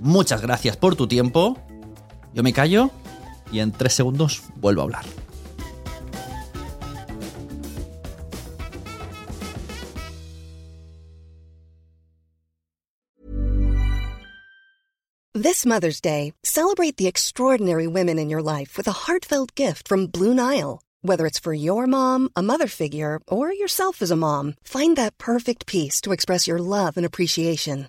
Muchas gracias por tu tiempo. Yo me callo y en tres segundos vuelvo a hablar. This Mother's Day, celebrate the extraordinary women in your life with a heartfelt gift from Blue Nile. Whether it's for your mom, a mother figure, or yourself as a mom, find that perfect piece to express your love and appreciation.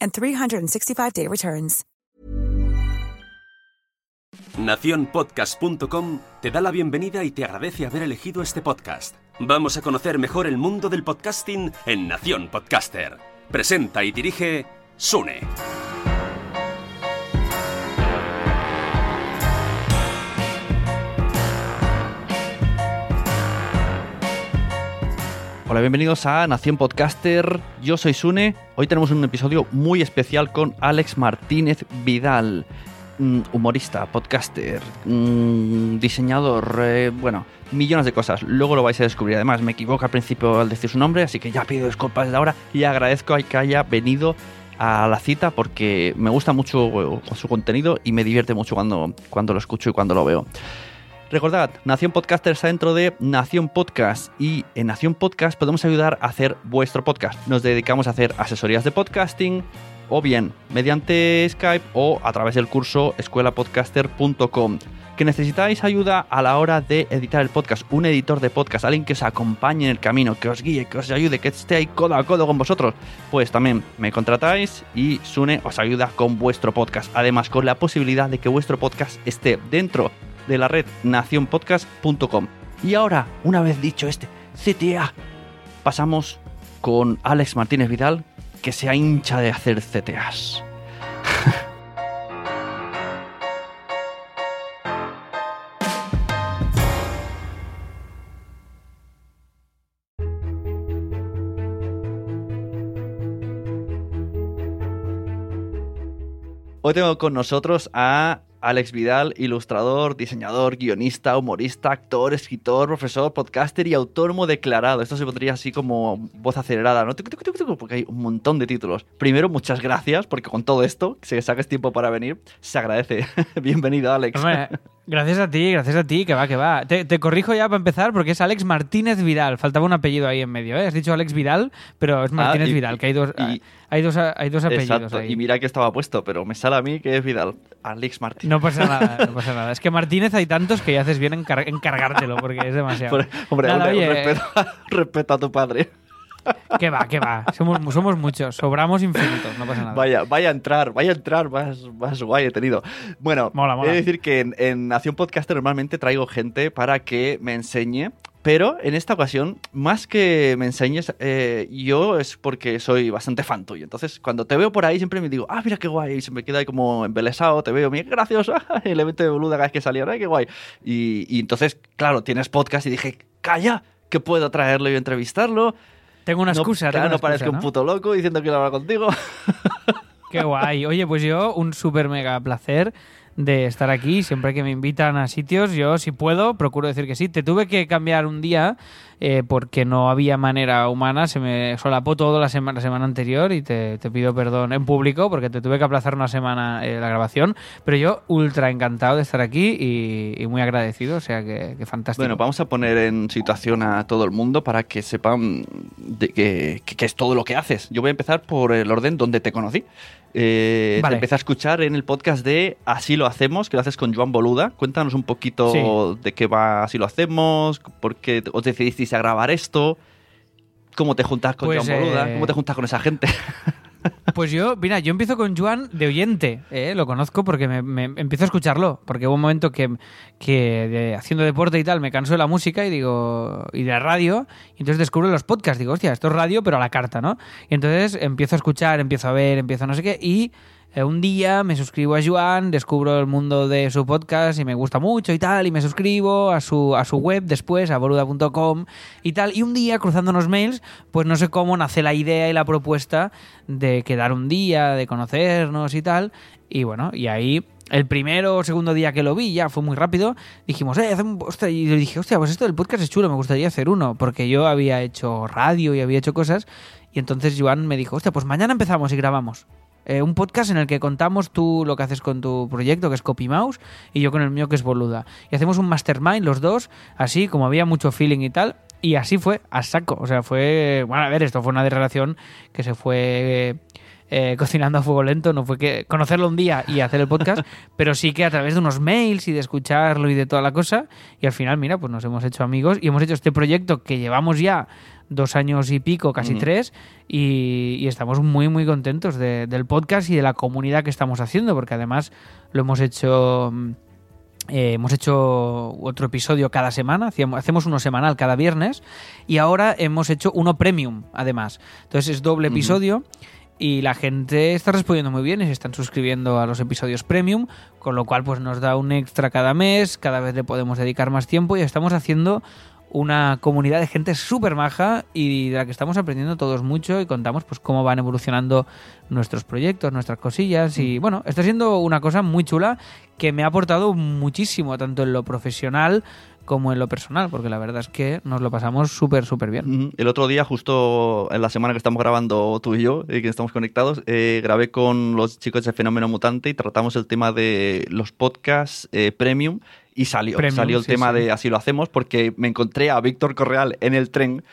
and 365-day returns. Naciónpodcast.com te da la bienvenida y te agradece haber elegido este podcast. Vamos a conocer mejor el mundo del podcasting en Nación Podcaster. Presenta y dirige Sune. Hola, bienvenidos a Nación Podcaster. Yo soy Sune. Hoy tenemos un episodio muy especial con Alex Martínez Vidal, mm, humorista, podcaster, mm, diseñador, eh, bueno, millones de cosas. Luego lo vais a descubrir. Además, me equivoco al principio al decir su nombre, así que ya pido disculpas desde ahora y agradezco a que haya venido a la cita porque me gusta mucho su contenido y me divierte mucho cuando, cuando lo escucho y cuando lo veo. Recordad, Nación Podcaster está dentro de Nación Podcast y en Nación Podcast podemos ayudar a hacer vuestro podcast. Nos dedicamos a hacer asesorías de podcasting o bien mediante Skype o a través del curso escuelapodcaster.com. Que necesitáis ayuda a la hora de editar el podcast, un editor de podcast, alguien que os acompañe en el camino, que os guíe, que os ayude, que esté ahí codo a codo con vosotros, pues también me contratáis y Sune os ayuda con vuestro podcast. Además, con la posibilidad de que vuestro podcast esté dentro de la red nacionpodcast.com. Y ahora, una vez dicho este CTA, pasamos con Alex Martínez Vidal, que se hincha de hacer CTAs. Hoy tengo con nosotros a Alex Vidal, ilustrador, diseñador, guionista, humorista, actor, escritor, profesor, podcaster y autónomo declarado. Esto se pondría así como voz acelerada, ¿no? Porque hay un montón de títulos. Primero, muchas gracias, porque con todo esto, que saques tiempo para venir, se agradece. Bienvenido, Alex. Hombre, gracias a ti, gracias a ti, que va, que va. Te, te, corrijo ya para empezar, porque es Alex Martínez Vidal. Faltaba un apellido ahí en medio, ¿eh? Has dicho Alex Vidal, pero es Martínez Ah, y- Vidal, que hay dos, y- hay dos, hay dos apellidos Exacto, ahí. y mira que estaba puesto, pero me sale a mí que es Vidal. Alex Martínez. No pasa nada, no pasa nada. Es que Martínez hay tantos que ya haces bien en car- encargártelo, porque es demasiado. Por- hombre, Nada, hombre, oye, respeto, respeto a tu padre. Que va, que va. Somos, somos muchos, sobramos infinitos, no pasa nada. Vaya, vaya a entrar, vaya a entrar, más, más guay he tenido. Bueno, Mola, mola. he de decir que en, en Nación Podcaster normalmente traigo gente para que me enseñe Pero en esta ocasión, más que me enseñes, eh, yo es porque soy bastante fan tuyo. Entonces, cuando te veo por ahí, siempre me digo, ah, mira qué guay. Y se me queda ahí como embelesado, te veo, mira qué gracioso. el evento de boluda cada vez que salía, ay, qué guay. Y, y entonces, claro, tienes podcast y dije, calla, que puedo traerlo y entrevistarlo. Tengo una No- excusa. claro, tengo una no parezca excusa, un puto loco diciendo que quiero hablar contigo. Qué guay. Oye, pues yo un súper mega placer de estar aquí. Siempre que me invitan a sitios, yo si puedo, procuro decir que sí. Te tuve que cambiar un día eh, porque no había manera humana. Se me solapó todo la semana, la semana anterior y te, te pido perdón en público porque te tuve que aplazar una semana eh, la grabación. Pero yo ultra encantado de estar aquí y, muy agradecido. O sea que, fantástico. Bueno, vamos a poner en situación a todo el mundo para que sepan de que- que es todo lo que haces. Yo voy a empezar por el orden donde te conocí. Eh, Vale. Te empecé a escuchar en el podcast de Así lo hacemos, que lo haces con Joan Boluda. Cuéntanos un poquito Sí. de qué va Así lo hacemos, por qué os decidisteis a grabar esto, cómo te juntas con Pues, Joan Boluda, eh, cómo te juntas con esa gente. Pues yo, mira, yo empiezo con Juan de oyente, ¿eh? lo conozco porque me, me- empiezo a escucharlo, porque hubo un momento que, que de- haciendo deporte y tal me canso de la música y digo, y de la radio, y entonces descubro los podcasts, digo, hostia, esto es radio pero a la carta, ¿no? Y entonces empiezo a escuchar, empiezo a ver, empiezo a no sé qué, y eh, un día me suscribo a Joan, descubro el mundo de su podcast y me gusta mucho y tal, y me suscribo a su, a su web después, a boluda.com y tal. Y un día, cruzando unos mails, pues no sé cómo nace la idea y la propuesta de quedar un día, de conocernos y tal. Y bueno, y ahí el primero o segundo día que lo vi, ya fue muy rápido, dijimos, eh, hostia", y le dije, hostia, pues esto del podcast es chulo, me gustaría hacer uno, porque yo había hecho radio y había hecho cosas, y entonces Joan me dijo, hostia, pues mañana empezamos y grabamos. Eh, un podcast en el que contamos tú lo que haces con tu proyecto, que es Copy Mouse, y yo con el mío, que es Boluda. Y hacemos un mastermind los dos, así como había mucho feeling y tal, y así fue, a saco. O sea, fue. Bueno, a ver, esto fue una relación que se fue. eh, cocinando a fuego lento, no fue que conocerlo un día y hacer el podcast, pero sí que a través de unos mails y de escucharlo y de toda la cosa, y al final, mira, pues nos hemos hecho amigos y hemos hecho este proyecto que llevamos ya dos años y pico, casi tres, y, y estamos muy, muy contentos de- del podcast y de la comunidad que estamos haciendo, porque además lo hemos hecho... mm, eh, hemos hecho otro episodio cada semana, hacemos uno semanal cada viernes y ahora hemos hecho uno premium además. Entonces es doble episodio y la gente está respondiendo muy bien y se están suscribiendo a los episodios premium, con lo cual pues nos da un extra cada mes, cada vez le podemos dedicar más tiempo y estamos haciendo una comunidad de gente súper maja y de la que estamos aprendiendo todos mucho y contamos pues cómo van evolucionando nuestros proyectos, nuestras cosillas y bueno, está siendo una cosa muy chula que me ha aportado muchísimo tanto en lo profesional como en lo personal, porque la verdad es que nos lo pasamos súper, súper bien. El otro día, justo en la semana que estamos grabando tú y yo, y que estamos conectados, eh, grabé con los chicos de Fenómeno Mutante y tratamos el tema de los podcasts eh, premium y salió, Premium, salió el sí, tema sí. de así lo hacemos porque me encontré a Víctor Correal en el tren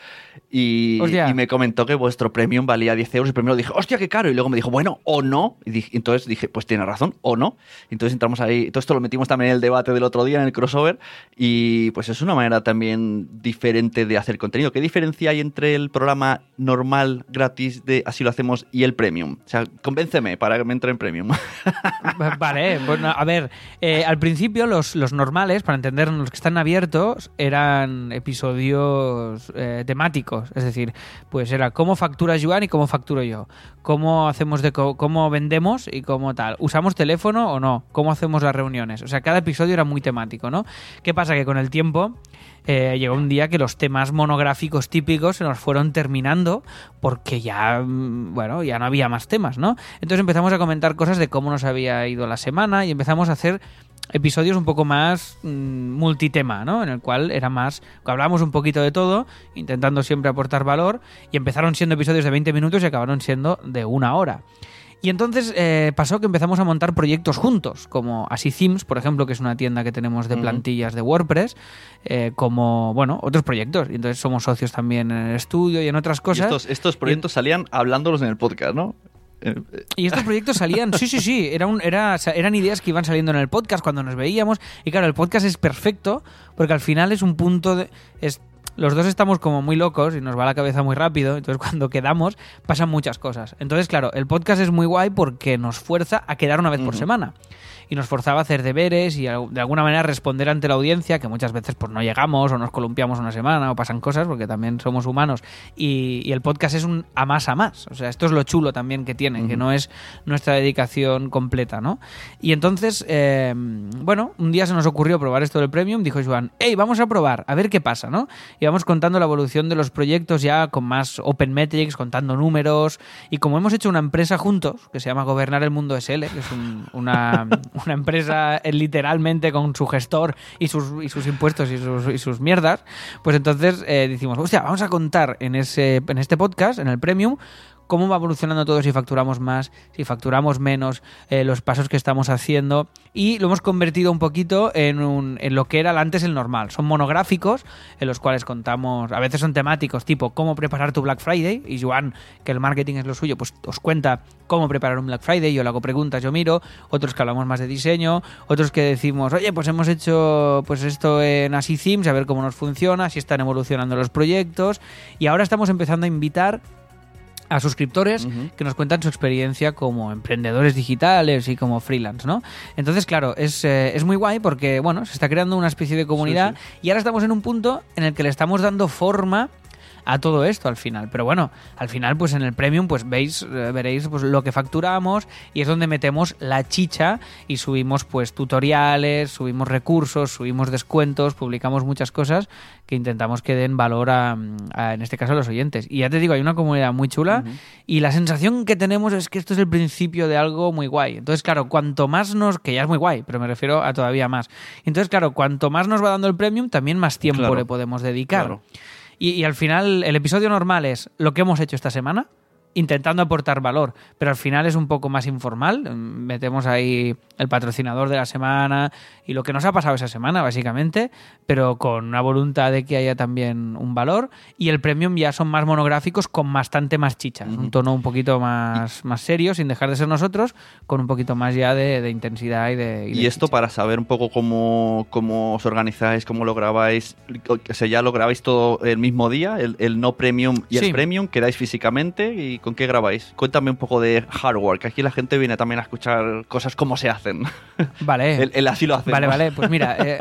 y, me comentó que vuestro premium valía 10 euros y primero dije, hostia, qué caro, y luego me dijo, bueno, o no, y dije- entonces dije, pues tiene razón, o no, entonces entramos ahí, todo esto lo metimos también en el debate del otro día, en el crossover, y pues es una manera también diferente de hacer contenido. ¿Qué diferencia hay entre el programa normal, gratis, de así lo hacemos, y el premium? O sea, convénceme para que me entre en premium. Vale, bueno, a ver, eh, al principio los, los normales, para entendernos, los que están abiertos, eran episodios eh, temáticos. Es decir, pues era cómo factura Joan y cómo facturo yo. Cómo hacemos de cómo vendemos y cómo tal. ¿Usamos teléfono o no? ¿Cómo hacemos las reuniones? O sea, cada episodio era muy temático, ¿no? ¿Qué pasa? Que con el tiempo eh, llegó un día que los temas monográficos típicos se nos fueron terminando porque ya, mm, bueno, ya no había más temas, ¿no? Entonces empezamos a comentar cosas de cómo nos había ido la semana y empezamos a hacer episodios un poco más mm, multitema, ¿no? En el cual era más, hablábamos un poquito de todo, intentando siempre aportar valor y empezaron siendo episodios de 20 minutos y acabaron siendo de una hora. Y entonces eh, pasó que empezamos a montar proyectos juntos, como Así Themes, por ejemplo, que es una tienda que tenemos de plantillas de WordPress, eh, como, bueno, otros proyectos. Y entonces somos socios también en el estudio y en otras Y cosas. estos, estos proyectos salían hablándolos en el podcast, ¿no? Y estos proyectos salían, sí, sí, sí, era un, era, eran ideas que iban saliendo en el podcast cuando nos veíamos. Y claro, el podcast es perfecto porque al final es un punto de... Es, los dos estamos como muy locos y nos va la cabeza muy rápido, entonces cuando quedamos pasan muchas cosas. Entonces, claro, el podcast es muy guay porque nos fuerza a quedar una vez por semana. Y nos forzaba a hacer deberes y de alguna manera responder ante la audiencia, que muchas veces pues no llegamos o nos columpiamos una semana o pasan cosas, porque también somos humanos. Y, el podcast es un a más a más. O sea, esto es lo chulo también que tiene, que no es nuestra dedicación completa, ¿no? Y entonces, eh, bueno, un día se nos ocurrió probar esto del Premium, dijo Joan, hey, vamos a probar, a ver qué pasa, ¿no? Y vamos contando la evolución de los proyectos ya con más open metrics, contando números, y como hemos hecho una empresa juntos, que se llama Gobernar el Mundo SL, que es una, una, empresa eh, literalmente con su gestor y sus, y sus impuestos y sus, y sus mierdas, pues entonces eh, decimos, hostia, vamos a contar en, ese, en este podcast, en el Premium, cómo va evolucionando todo si facturamos más, si facturamos menos, eh, los pasos que estamos haciendo. Y lo hemos convertido un poquito en, un, en lo que era antes el normal. Son monográficos en los cuales contamos, a veces son temáticos tipo cómo preparar tu Black Friday. Y Joan, que el marketing es lo suyo, pues os cuenta cómo preparar un Black Friday, yo le hago preguntas, yo miro, otros que hablamos más de diseño, otros que decimos, oye, pues hemos hecho pues esto en Así a ver cómo nos funciona, si están evolucionando los proyectos y ahora estamos empezando a invitar a suscriptores que nos cuentan su experiencia como emprendedores digitales y como freelance, ¿no? Entonces, claro, es, eh, es muy guay porque, bueno, se está creando una especie de comunidad y ahora estamos en un punto en el que le estamos dando forma a todo esto al final. Pero bueno, al final, pues en el premium, pues veis, eh, veréis pues, lo que facturamos y es donde metemos la chicha y subimos pues tutoriales, subimos recursos, subimos descuentos, publicamos muchas cosas que intentamos que den valor a, en este caso a los oyentes. Y ya te digo, hay una comunidad muy chula y la sensación que tenemos es que esto es el principio de algo muy guay. Entonces, claro, cuanto más nos, que ya es muy guay, pero me refiero a todavía más. Entonces, claro, cuanto más nos va dando el premium, también más tiempo le podemos dedicar. Y, al final, el episodio normal es lo que hemos hecho esta semana, intentando aportar valor, pero al final es un poco más informal. Metemos ahí el patrocinador de la semana y lo que nos ha pasado esa semana, básicamente, pero con una voluntad de que haya también un valor. Y el premium ya son más monográficos con bastante más chicha, un tono un poquito más, más serio, sin dejar de ser nosotros, con un poquito más ya de, intensidad y de. Y, esto para saber un poco cómo, cómo os organizáis, cómo lo grabáis, o sea, ya lo grabáis todo el mismo día, el, no premium y el premium, quedáis físicamente y con qué grabáis. Cuéntame un poco de hardware, que aquí la gente viene también a escuchar cosas como se hacen. Vale. el, así lo hacemos. Vale, vale, pues mira. Eh,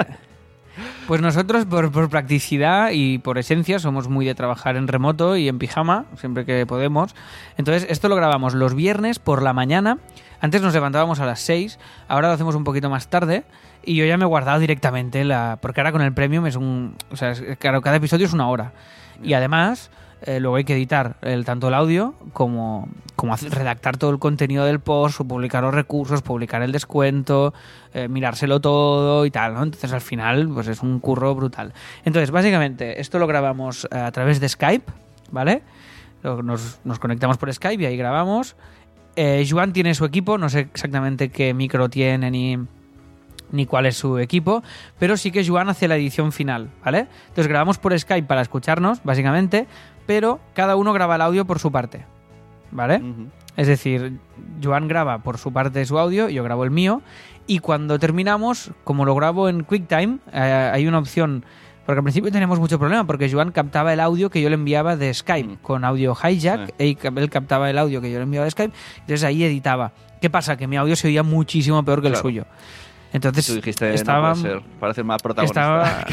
pues nosotros, por, por, practicidad y por esencia, somos muy de trabajar en remoto y en pijama, siempre que podemos. Entonces, esto lo grabamos los viernes por la mañana. Antes nos levantábamos a las 6, ahora lo hacemos un poquito más tarde. Y yo ya me he guardado directamente la. Porque ahora con el premium es un. O sea, claro, cada episodio es una hora. Y además eh, luego hay que editar el, tanto el audio como, como redactar todo el contenido del post, publicar los recursos, publicar el descuento, eh, mirárselo todo y tal, ¿no? Entonces al final pues es un curro brutal. Entonces básicamente esto lo grabamos eh, a través de Skype, ¿vale? Nos, nos conectamos por Skype y ahí grabamos. Juan tiene su equipo, no sé exactamente qué micro tiene ni ni cuál es su equipo, pero sí que Juan hace la edición final, ¿vale? Entonces grabamos por Skype para escucharnos, básicamente, pero cada uno graba el audio por su parte, ¿vale? Es decir, Joan graba por su parte su audio, yo grabo el mío, y cuando terminamos, como lo grabo en QuickTime, eh, hay una opción, porque al principio teníamos mucho problema, porque Joan captaba el audio que yo le enviaba de Skype, con audio hijack, y él captaba el audio que yo le enviaba de Skype, entonces ahí editaba. ¿Qué pasa? Que mi audio se oía muchísimo peor que el suyo. Entonces, Tú dijiste, estaba, parece más protagonista.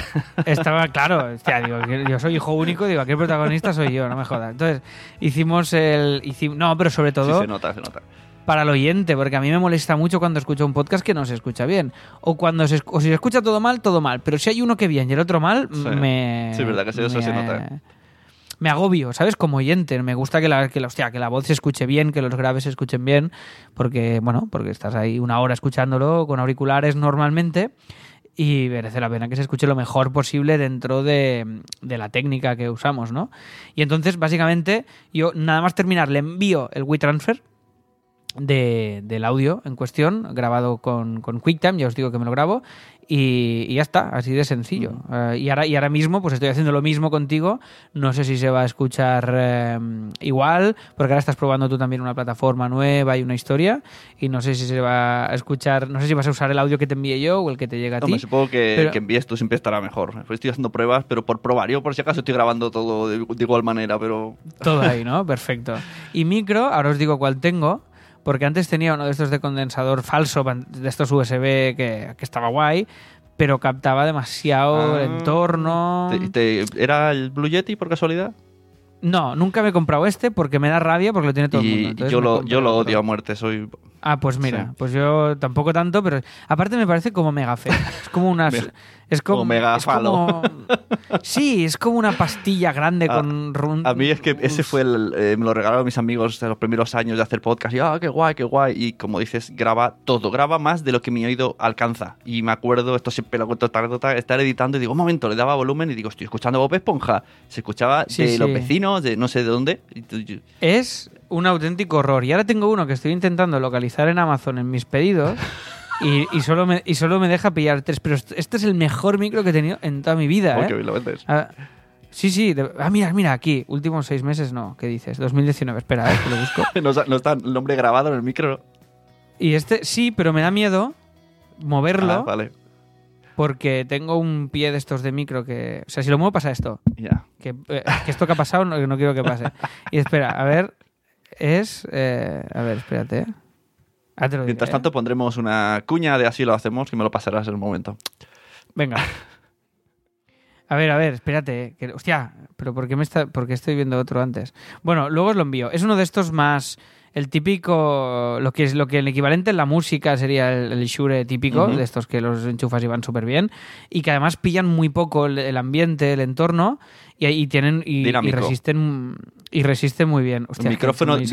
Estaba, claro, yo soy hijo único, digo, aquí el protagonista soy yo, no me jodas. Entonces, hicimos el... no, pero sobre todo... se nota, se nota. Para el oyente, porque a mí me molesta mucho cuando escucho un podcast que no se escucha bien. O cuando se, si se escucha todo mal, todo mal. Pero si hay uno que bien y el otro mal, me... Sí, es verdad que eso se nota me agobio, ¿sabes? Como oyente, me gusta que la, que, la, hostia, que la voz se escuche bien, que los graves se escuchen bien, porque, bueno, porque estás ahí una hora escuchándolo con auriculares normalmente y merece la pena que se escuche lo mejor posible dentro de, de, la técnica que usamos, ¿no? Y entonces, básicamente, yo nada más terminar, le envío el WeTransfer de, del audio en cuestión, grabado con, con QuickTime, ya os digo que me lo grabo, y, ya está, así de sencillo. Eh, y, ahora, y ahora mismo, pues estoy haciendo lo mismo contigo. No sé si se va a escuchar eh, igual, porque ahora estás probando tú también una plataforma nueva y una historia. Y no sé si se va a escuchar, no sé si vas a usar el audio que te envíe yo o el que te llega a ti. Me supongo que, que envíes tú siempre estará mejor. Estoy haciendo pruebas, pero por probar. Yo, por si acaso, estoy grabando todo de, igual manera, pero. Todo ahí, ¿no? Perfecto. Y micro, ahora os digo cuál tengo porque antes tenía uno de estos de condensador falso, de estos USB que, que estaba guay, pero captaba demasiado el Ah. entorno. ¿Te- te- ¿Era el Blue Yeti por casualidad? No, nunca me he comprado este porque me da rabia porque lo tiene todo el mundo. Y yo lo, yo lo odio a muerte, soy... Ah, pues mira, Sí. pues yo tampoco tanto, pero aparte me parece como mega feo. Es como unas. Mega- es como. mega es falo. como- sí, es como una pastilla grande A- con. run- A mí es que ese fue el... eh, me lo regalaron mis amigos de los primeros años de hacer podcast. Y, ah, qué guay, qué guay. Y como dices, graba todo. Graba más de lo que mi oído alcanza. Y me acuerdo, esto siempre lo cuento esta anécdota, estar editando y digo, un momento, le daba volumen y digo, estoy escuchando Bob Esponja. Se escuchaba Sí, de sí. los vecinos, de no sé de dónde. Es un auténtico horror. Y ahora tengo uno que estoy intentando localizar en Amazon en mis pedidos. Y, y solo me, y solo me deja pillar tres. Pero est- este es el mejor micro que he tenido en toda mi vida. Oh, ¿eh? qué bien lo vendes. Ah, sí, sí. de- ah, mira, mira, aquí. Últimos seis meses, no. ¿Qué dices? 2019. Espera, eh, que lo busco. No, está- no está el nombre grabado en el micro. Y este sí, pero me da miedo moverlo Ah, vale, porque tengo un pie de estos de micro que... O sea, si lo muevo pasa esto. ya. Que, eh, que esto que ha pasado no, no quiero que pase. Y espera, a ver, es... eh, a ver, espérate. eh. Ah, te lo diré, Mientras eh. tanto pondremos una cuña de así lo hacemos y me lo pasarás en un momento. Venga. A ver, a ver, espérate. Que, hostia, pero ¿por qué, me está, por qué estoy viendo otro antes? Bueno, luego os lo envío. Es uno de estos más... El típico, lo que es lo que el equivalente en la música sería el, el Shure típico, de estos que los enchufas y van súper bien, y que además pillan muy poco el, el ambiente, el entorno, y, y tienen y, resisten y resisten muy bien. Hostia, ¿El es que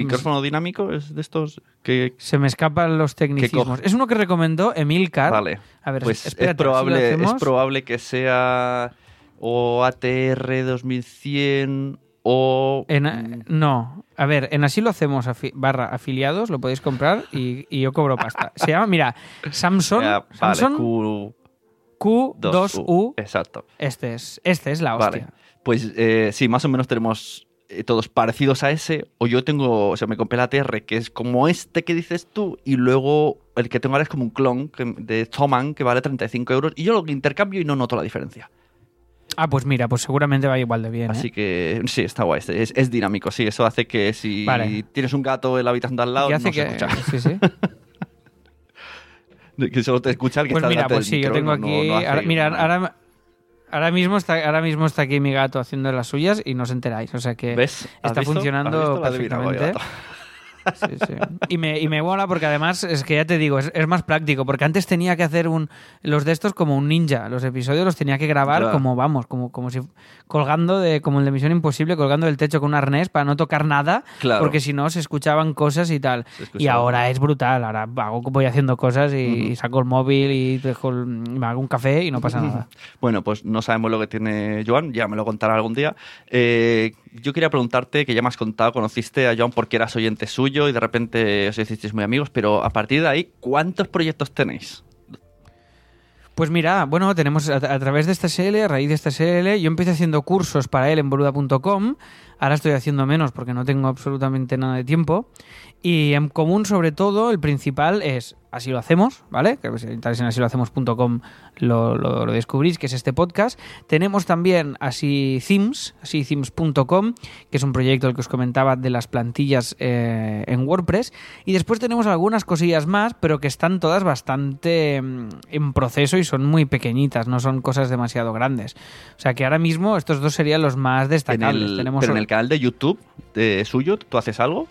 micrófono, dinámico es de estos que... Se me escapan los tecnicismos. Es uno que recomendó Emilcar. Vale. A ver, Pues espérate, es, probable, es probable que sea o ATR 2100 o... En- no, a ver, en así lo hacemos afi- barra afiliados, lo podéis comprar y, y yo cobro pasta. Se llama, mira, Samsung, ya, vale, Samsung Q2U. Q2U. Exacto. Este es, este es la hostia. Vale. Pues eh, sí, más o menos tenemos eh, todos parecidos a ese. O yo tengo, o sea, me compré la ATR, que es como este que dices tú, y luego el que tengo ahora es como un clon que- de Thomann, que vale 35 euros, y yo lo intercambio y no noto la diferencia. Ah, pues mira, pues seguramente va igual de bien. Así ¿eh? que sí, está guay. Es, es dinámico, sí. Eso hace que si Vale. tienes un gato en la habitación de al lado, no hace se que, escucha. sí, sí. Que solo te escucha el que Pues está mira, pues del sí, yo tengo aquí. no ahora- mira, ahora, ahora mismo está, ahora mismo está aquí mi gato haciendo las suyas y no os enteráis. O sea que ¿Ves? ¿Has está visto? funcionando perfectamente. Gato. Sí, sí. Y me, y me mola porque además es que ya te digo, es, es más práctico. Porque antes tenía que hacer un los de estos como un ninja. Los episodios los tenía que grabar como, vamos, como, como si colgando de, como el de Misión Imposible, colgando del techo con un arnés para no tocar nada. Claro. Porque si no se escuchaban cosas y tal. Y ahora es brutal. Ahora hago, voy haciendo cosas y, saco el móvil y dejo el- me hago un café y no pasa nada. Bueno, pues no sabemos lo que tiene Joan, ya me lo contará algún día. Eh, yo quería preguntarte, que ya me has contado, conociste a Joan porque eras oyente suyo y de repente os hicisteis muy amigos, pero a partir de ahí, ¿cuántos proyectos tenéis? Pues mira, bueno, tenemos a, a través de esta SL, a raíz de esta SL, yo empecé haciendo cursos para él en boluda.com, ahora estoy haciendo menos porque no tengo absolutamente nada de tiempo, y en común sobre todo, el principal es Así lo hacemos, ¿vale? Que si entráis en asilohacemos.com lo, lo, lo descubrís, que es este podcast. Tenemos también Así Themes, asithemes.com, que es un proyecto el que os comentaba de las plantillas eh, en WordPress. Y después tenemos algunas cosillas más, pero que están todas bastante mm, en proceso y son muy pequeñitas, no son cosas demasiado grandes. O sea que ahora mismo estos dos serían los más En destacables. el, tenemos pero en el canal de YouTube de suyo, ¿tú haces algo?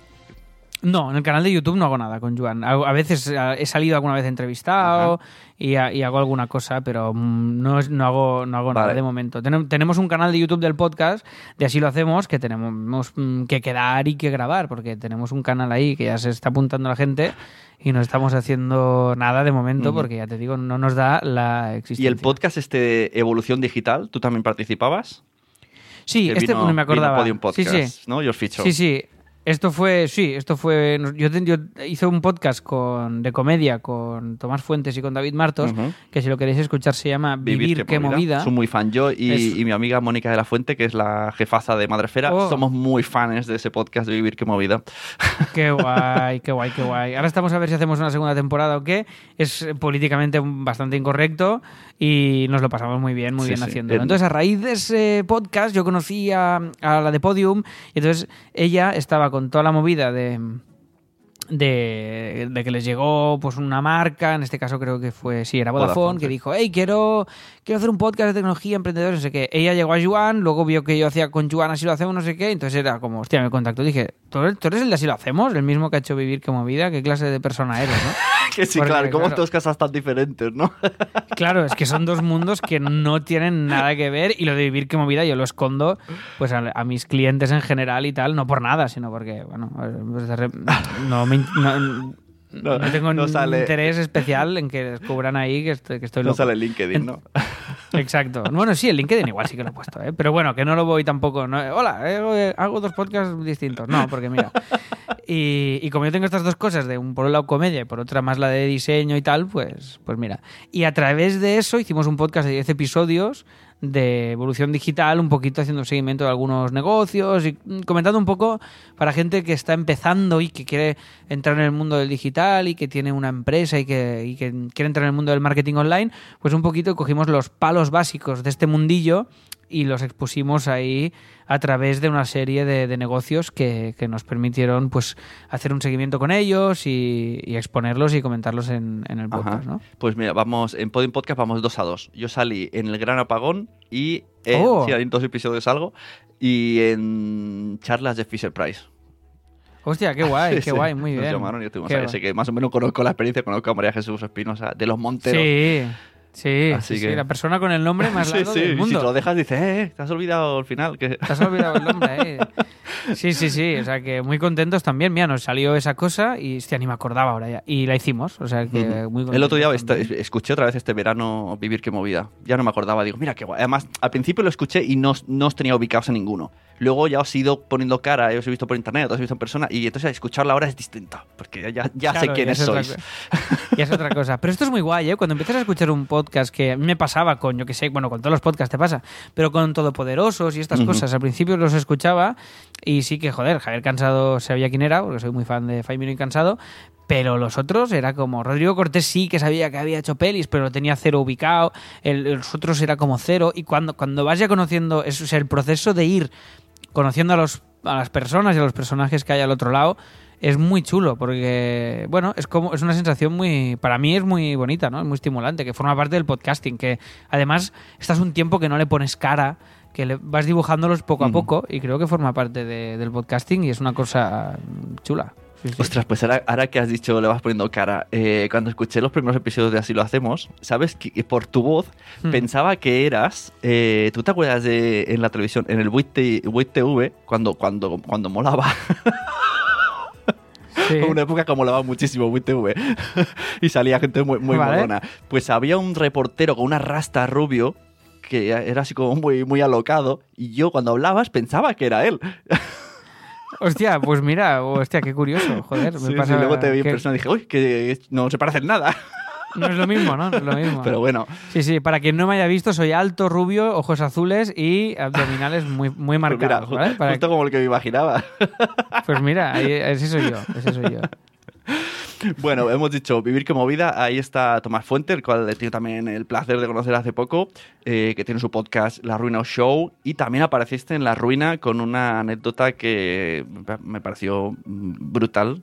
No, en el canal de YouTube no hago nada con Joan. A, veces a- he salido alguna vez entrevistado y, a- y hago alguna cosa, pero mm, no, es- no hago, no hago nada de momento. Tenem- tenemos un canal de YouTube del podcast, de así lo hacemos, que tenemos mm, que quedar y que grabar, porque tenemos un canal ahí que ya se está apuntando la gente y no estamos haciendo nada de momento, porque ya te digo, no nos da la ¿Y existencia. el podcast este Evolución Digital, tú también participabas? Sí, este vino- no me acordaba. Podium sí, Podcast, sí. ¿no? Your Feature. Sí, sí. Esto fue, sí, esto fue. Yo, hice un podcast con, de comedia con Tomás Fuentes y con David Martos, que si lo queréis escuchar se llama Vivir, qué movida. Soy muy fan yo y, Es- y mi amiga Mónica de la Fuente, que es la jefaza de Madrefera, Oh. somos muy fans de ese podcast de Vivir qué movida. Qué guay, qué guay, qué guay. Ahora estamos a ver si hacemos una segunda temporada o qué. Es políticamente bastante incorrecto y nos lo pasamos muy bien, muy Sí, bien sí. haciéndolo. En- Entonces, a raíz de ese podcast, yo conocí a, a la de Podium y entonces ella estaba con toda la movida de de, de que les llegó pues una marca, en este caso creo que fue, sí, era Vodafone, Vodafone, que sí. dijo, hey, quiero, quiero hacer un podcast de tecnología, emprendedores, no sé qué. Ella llegó a Juan, luego vio que yo hacía con Juan, así lo hacemos, no sé qué, entonces era como, hostia, me contactó, dije, ¿tú eres, tú eres el de así lo hacemos? El mismo que ha hecho vivir como vida, ¿qué clase de persona eres, no? Que sí, Porque, claro, como claro. dos casas tan diferentes, ¿no? Claro, es que son dos mundos que no tienen nada que ver y lo de vivir como vida yo lo escondo pues a, a mis clientes en general y tal, no por nada, sino porque, bueno, pues no, me no, no tengo no sale- interés especial en que descubran ahí que estoy, que estoy No loco. sale LinkedIn, ¿no? Exacto. Bueno, sí, el LinkedIn igual sí que lo he puesto, ¿eh? pero bueno, que no lo voy tampoco. no- Hola, eh, hago dos podcasts distintos. No, porque mira. Y, y como yo tengo estas dos cosas, de un por un lado comedia y por otra más la de diseño y tal, pues, pues mira. Y a través de eso hicimos un podcast de 10 episodios de evolución digital, un poquito haciendo seguimiento de algunos negocios y mm, comentando un poco para gente que está empezando y que quiere entrar en el mundo del digital y que tiene una empresa y que quiere entrar en el mundo del marketing online, pues un poquito cogimos los palos básicos de este mundillo y los expusimos ahí a través de una serie de, de negocios que, que nos permitieron pues hacer un seguimiento con ellos y, y exponerlos y comentarlos en, en el podcast, ¿no? Pues mira, vamos, en Podium Podcast vamos dos a dos. Yo salí en el Gran Apagón y en, Oh. sí, en dos episodios algo y en charlas de Fisher Price. Hostia, qué guay, qué Sí, guay, muy nos bien. llamaron y estuvimos Qué ahí. guay. Así que más o menos conozco la experiencia, conozco a María Jesús Espinosa de los Monteros. Sí, sí, Así sí, sí, que- la persona con el nombre más sí, largo sí. del Y si mundo. te lo dejas, dices, eh, te has olvidado al final. Que... Te has olvidado el nombre, ¿eh? Sí, sí, sí. O sea, que muy contentos también. Mira, nos salió esa cosa y, hostia, ni me acordaba ahora ya. Y la hicimos. O sea, que muy contentos El otro día esta- escuché otra vez este verano Vivir qué movida. Ya no me acordaba, digo, mira qué guay. Además, al principio lo escuché y no, os- no os tenía ubicados en ninguno. Luego ya os he ido poniendo cara, os he visto por internet, os he visto en persona y entonces escucharla ahora es distinta, porque ya, ya sé quiénes es sois. Ya es otra cosa. Pero esto es muy guay, ¿eh? Cuando empiezas a escuchar un podcast que a mí me pasaba con, yo que sé, bueno, con todos los podcasts te pasa, pero con Todopoderosos y estas cosas, al principio los escuchaba y sí que, joder, Javier Cansado sabía quién era, porque soy muy fan de Faimino y Cansado, pero los otros era como Rodrigo Cortés sí que sabía que había hecho pelis, pero lo tenía cero ubicado, el- los otros era como cero, y cuando, cuando vas ya conociendo, eso, o sea, el proceso de ir conociendo a, los, a las personas y a los personajes que hay al otro lado es muy chulo porque bueno es como es una sensación muy para mí es muy bonita no es muy estimulante que forma parte del podcasting que además estás un tiempo que no le pones cara que le vas dibujándolos poco a Ujú. poco y creo que forma parte de- del podcasting y es una cosa mm, chula Sí, sí. Ostras, pues ahora, ahora que has dicho, le vas poniendo cara. eh, cuando escuché los primeros episodios de Así lo hacemos, sabes que por tu voz Mm. pensaba que eras. eh, ¿Tú te acuerdas de en la televisión, en el Buit TV, cuando, cuando, cuando molaba? Sí. Una época que molaba muchísimo Buit TV. y salía gente muy, muy Vale. molona. Pues había un reportero con una rasta rubio que era así como muy, muy alocado. Y yo cuando hablabas pensaba que era él. hostia pues mira hostia qué curioso joder me Sí, sí, pasa luego te vi en que persona y dije, uy, que no se parecen nada. no es lo mismo no No es lo mismo Pero bueno, Sí, sí, para quien no me haya visto, soy alto, rubio, ojos azules y abdominales muy, muy pues mira, marcados. ¿vale? Para- justo como el que me imaginaba. Pues mira, ahí- ese soy yo, ese soy yo. Bueno, hemos dicho Vivir que movida. Ahí está Tomás Fuente, el cual he tenido también el placer de conocer hace poco, eh, que tiene su podcast La Ruina Show. Y también apareciste en La Ruina con una anécdota que me pareció brutal.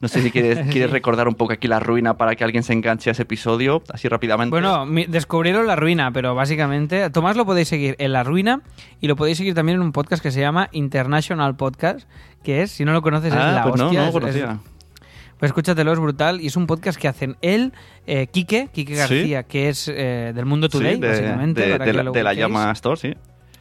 No sé si quieres, quieres recordar un poco aquí La Ruina para que alguien se enganche a ese episodio, así rápidamente. Bueno, descubrieron La Ruina, pero básicamente, Tomás lo podéis seguir en La Ruina y lo podéis seguir también en un podcast que se llama International Podcast, que es, si no lo conoces, es ah, la pues no, hostia. no lo es- conocía. es- Escúchatelo, es brutal. Y es un podcast que hacen él, eh, Quique, Quique Sí. García, que es eh, del Mundo Sí, Today, de, básicamente. de- la, de. Llama Store, sí.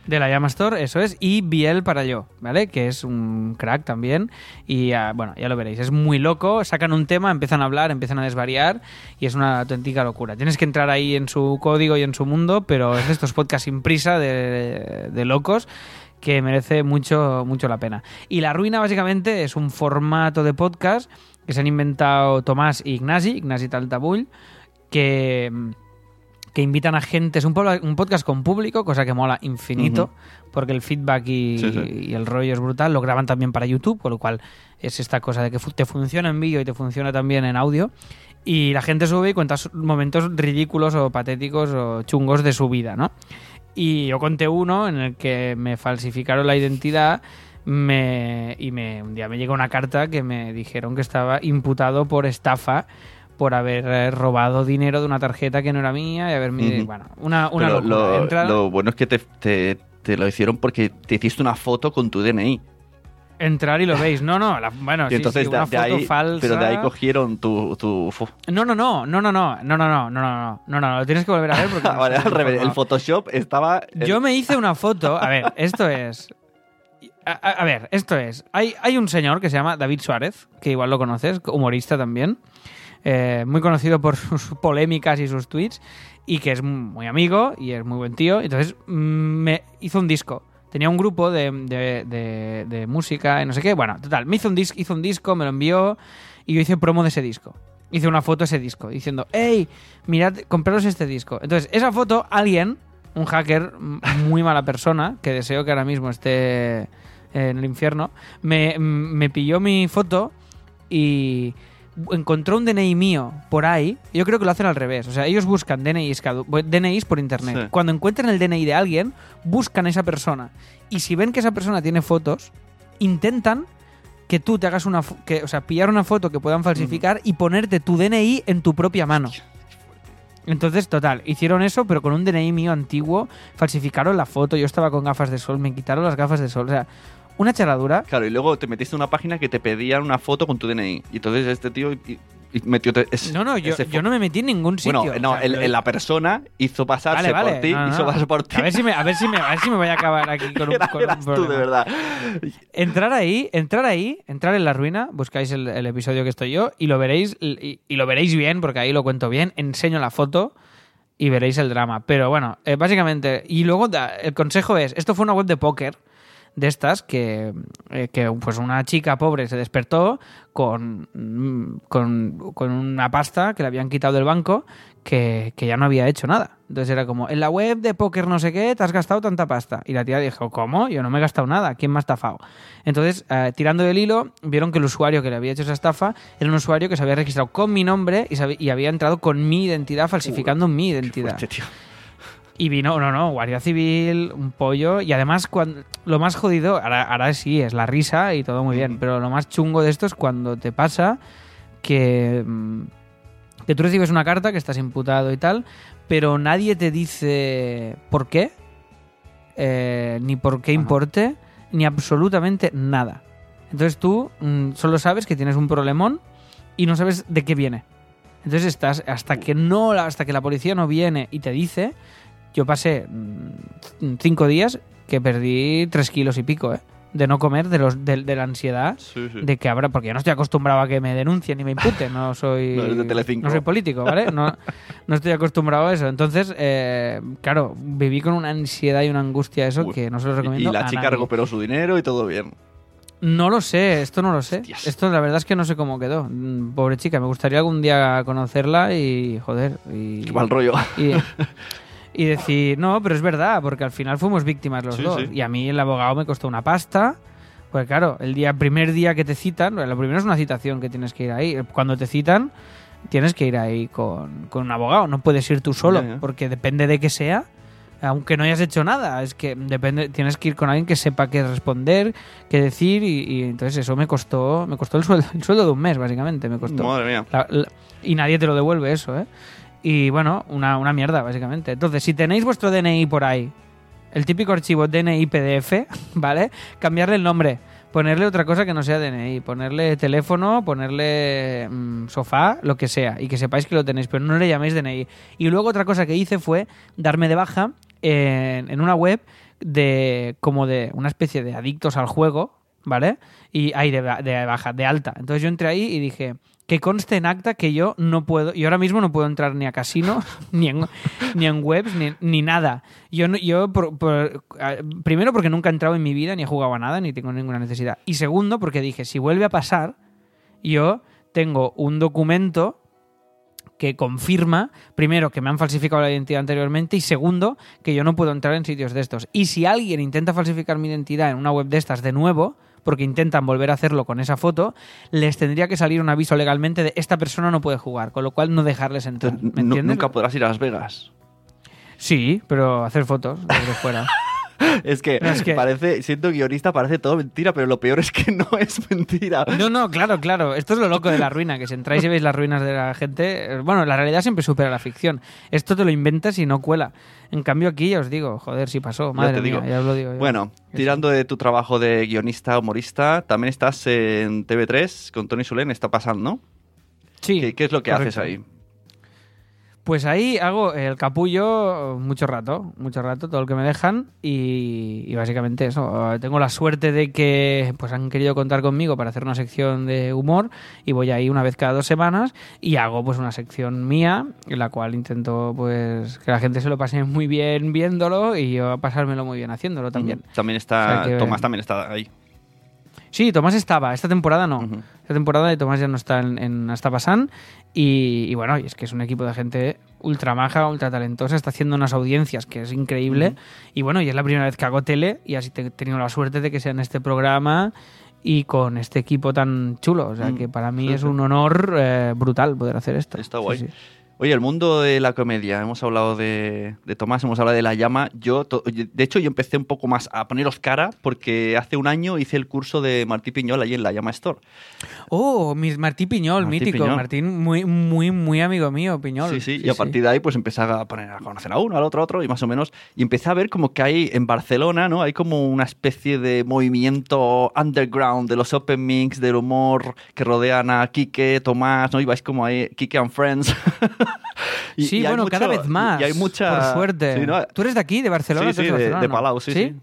De la Llama Store, eso es. Y Biel para yo, ¿vale? Que es un crack también. Y ah, bueno, ya lo veréis. Es muy loco. Sacan un tema, empiezan a hablar, empiezan a desvariar. Y es una auténtica locura. Tienes que entrar ahí en su código y en su mundo, pero es de estos podcasts sin prisa de, de locos que merece mucho, mucho la pena. Y La Ruina, básicamente, es un formato de podcast que se han inventado Tomás y Ignasi, Ignasi Taltabull, que que invitan a gente, es un, podcast con público, cosa que mola infinito, porque el feedback y, Sí, sí. y el rollo es brutal, lo graban también para YouTube, con lo cual es esta cosa de que te funciona en vídeo y te funciona también en audio, y la gente sube y cuenta momentos ridículos o patéticos o chungos de su vida, ¿no? Y yo conté uno en el que me falsificaron la identidad me, y me, un día me llegó una carta que me dijeron que estaba imputado por estafa por haber eh, robado dinero de una tarjeta que no era mía y haber... Ujú. Bueno, una, una Pero locura. lo, bueno es que te, te- te lo hicieron porque te hiciste una foto con tu DNI. Entrar y lo veis. No, no, la- bueno, sí, entonces sí, una de, foto ahí, falsa. pero de ahí cogieron tu, tu No, no, no, no, no, no, no, no, no, no, no, no, no, no, lo tienes que volver a ver porque... Vale, al revés, el. Photoshop estaba... Yo me hice una foto. A ver, esto es. A, ver, esto es. Hay, hay un señor que se llama David Suárez, que igual lo conoces, humorista también. eh, muy conocido por sus polémicas y sus tweets. Y que es muy amigo y es muy buen tío. Entonces mm, me hizo un disco. Tenía un grupo de, de- de- de música y no sé qué. Bueno, total, me hizo un, dis- hizo un disco, me lo envió y yo hice promo de ese disco. Hice una foto de ese disco diciendo, hey, mirad, compraros este disco. Entonces, esa foto, alguien, un hacker muy mala persona, que deseo que ahora mismo esté en el infierno, me, me pilló mi foto y encontró un DNI mío por ahí. Yo creo que lo hacen al revés. O sea, ellos buscan DNIs, por internet. Sí. Cuando encuentran el DNI de alguien, buscan a esa persona. Y si ven que esa persona tiene fotos, intentan que tú te hagas una... Que, o sea, pillar una foto que puedan falsificar y ponerte tu DNI en tu propia mano. Entonces, total, hicieron eso, pero con un DNI mío antiguo, falsificaron la foto, yo estaba con gafas de sol, me quitaron las gafas de sol, o sea, una charadura. Claro, y luego te metiste en una página que te pedían una foto con tu DNI. Y entonces este tío y- y metió... No, no, yo, ese yo no me metí en ningún sitio. Bueno, no, o sea, el- la persona hizo pasarse Vale, vale, por ti, no, no, hizo pasar por ti. A ver si me, a ver si me, a ver si me voy a acabar aquí con un, Era- con un tú, de verdad. Entrar ahí, entrar ahí, entrar en la ruina, buscáis el, el episodio que estoy yo y lo veréis y, y lo veréis bien porque ahí lo cuento bien. Enseño la foto y veréis el drama. Pero bueno, eh, básicamente y luego da- el consejo es, esto fue una web de póker de estas que, eh, que pues una chica pobre se despertó con, mm, con, con una pasta que le habían quitado del banco que, que ya no había hecho nada. Entonces era como, en la web de póker no sé qué, te has gastado tanta pasta. Y la tía dijo, ¿cómo? Yo no me he gastado nada, ¿quién me ha estafado? Entonces, eh, tirando del hilo, vieron que el usuario que le había hecho esa estafa era un usuario que se había registrado con mi nombre y, y había entrado con mi identidad, falsificando mi identidad. Fuerte, tío. Y vino, no, no, Guardia Civil, un pollo. Y además, cuando, lo más jodido, ahora, ahora sí, es la risa y todo muy bien. Pero lo más chungo de esto es cuando te pasa que, mm, que tú recibes una carta que estás imputado y tal, pero nadie te dice por qué, eh, ni por qué Ajá. importe, ni absolutamente nada. Entonces tú mm, solo sabes que tienes un problemón y no sabes de qué viene. Entonces estás hasta que no hasta que la policía no viene y te dice, yo pasé mm, cinco días que perdí tres kilos y pico, ¿eh? De no comer, de los de, de la ansiedad, Sí, sí. de que habrá, porque yo no estoy acostumbrado a que me denuncien ni me imputen, no soy, No eres de Telecinco. no soy político, ¿vale? No, no estoy acostumbrado a eso. Entonces, eh, claro, viví con una ansiedad y una angustia eso Uy. que no se lo Y- recomiendo. Y la a chica nadie. recuperó su dinero y todo bien. No lo sé, esto no lo sé. Hostias. Esto la verdad es que no sé cómo quedó. Mm, Pobre chica, me gustaría algún día conocerla y joder. Y, Qué mal rollo. y, y decir, no, pero es verdad, porque al final fuimos víctimas los Sí, dos. sí. Y a mí el abogado me costó una pasta. Pues claro, el día primer día que te citan, lo primero es una citación que tienes que ir ahí. Cuando te citan, tienes que ir ahí con, con un abogado. No puedes ir tú solo, Ya, ya. porque depende de qué sea. Aunque no hayas hecho nada, es que depende, tienes que ir con alguien que sepa qué responder, qué decir, y, y entonces eso me costó, me costó el sueldo, el sueldo de un mes, básicamente, me costó. Madre mía. La- la- y nadie te lo devuelve eso, ¿eh? Y bueno, una, una mierda, básicamente. Entonces, si tenéis vuestro DNI por ahí, el típico archivo DNI PDF, ¿vale? Cambiarle el nombre, ponerle otra cosa que no sea DNI, ponerle teléfono, ponerle mm, sofá, lo que sea, y que sepáis que lo tenéis, pero no le llaméis DNI. Y luego otra cosa que hice fue darme de baja en, en una web de como de una especie de adictos al juego, ¿vale? Y ahí de, de baja, de alta. Entonces yo entré ahí y dije, que conste en acta que yo no puedo, yo ahora mismo no puedo entrar ni a casino, ni en, ni en webs, ni, ni nada. Yo, no- yo por- por- primero porque nunca he entrado en mi vida, ni he jugado a nada, ni tengo ninguna necesidad. Y segundo porque dije, si vuelve a pasar, yo tengo un documento que confirma, primero, que me han falsificado la identidad anteriormente y segundo, que yo no puedo entrar en sitios de estos. Y si alguien intenta falsificar mi identidad en una web de estas de nuevo, porque intentan volver a hacerlo con esa foto, les tendría que salir un aviso legalmente de esta persona no puede jugar, con lo cual no dejarles entrar. ¿Me entiendes? nunca podrás ir a Las Vegas. Sí, pero hacer fotos desde fuera. es, que No, es que- parece, siendo guionista, parece todo mentira, pero lo peor es que no es mentira. No, no, claro, claro. Esto es lo loco de la ruina, que si entráis y veis las ruinas de la gente, eh, bueno, la realidad siempre supera la ficción. Esto te lo inventas y no cuela. En cambio aquí ya os digo, joder, si pasó, madre te mía, digo. ya os lo digo. yo. Bueno, tirando de tu trabajo de guionista, humorista, también estás en TV3 con Tony Solén, está pasando, ¿no? sí, ¿Qué, qué es lo que correcto. haces ahí? Pues ahí hago el capullo mucho rato, mucho rato, todo lo que me dejan y, y básicamente eso. Tengo la suerte de que pues han querido contar conmigo para hacer una sección de humor y voy ahí una vez cada dos semanas y hago pues una sección mía en la cual intento pues que la gente se lo pase muy bien viéndolo y yo pasármelo muy bien haciéndolo también. También está, O sea que- Tomás también está ahí. Sí, Tomás estaba, esta temporada no. Esta temporada de Tomás ya no está en, en Hasta Pasan y, y bueno, y es que es un equipo de gente ultra maja, ultra talentosa, está haciendo unas audiencias que es increíble y bueno, y es la primera vez que hago tele y así te- he tenido la suerte de que sea en este programa y con este equipo tan chulo, o sea Mm, que para mí es un honor eh, brutal poder hacer esto. Está Sí, guay. sí. Oye, el mundo de la comedia, hemos hablado de, de Tomás, hemos hablado de La Llama. Yo, to- de hecho, yo empecé un poco más a poneros cara porque hace un año hice el curso de Martí Piñol ahí en La Llama Store. Oh, mi- Martí Piñol, Martí mítico, Piñol. Martín muy muy muy amigo mío, Piñol. Sí, sí, y a partir de ahí pues empecé a poner a conocer a uno, al otro, a otro y más o menos y empecé a ver como que hay en Barcelona, ¿no? Hay como una especie de movimiento underground de los open mix, del humor que rodean a Quique, Tomás, ¿no? Y vais como ahí, Quique and Friends. Y- sí, y bueno, cada vez más. Y hay mucha... Por suerte. Sí, ¿no? ¿Tú eres de aquí, de Barcelona? Sí, ¿Tú sí, de- Barcelona, de no? Palau, sí, sí.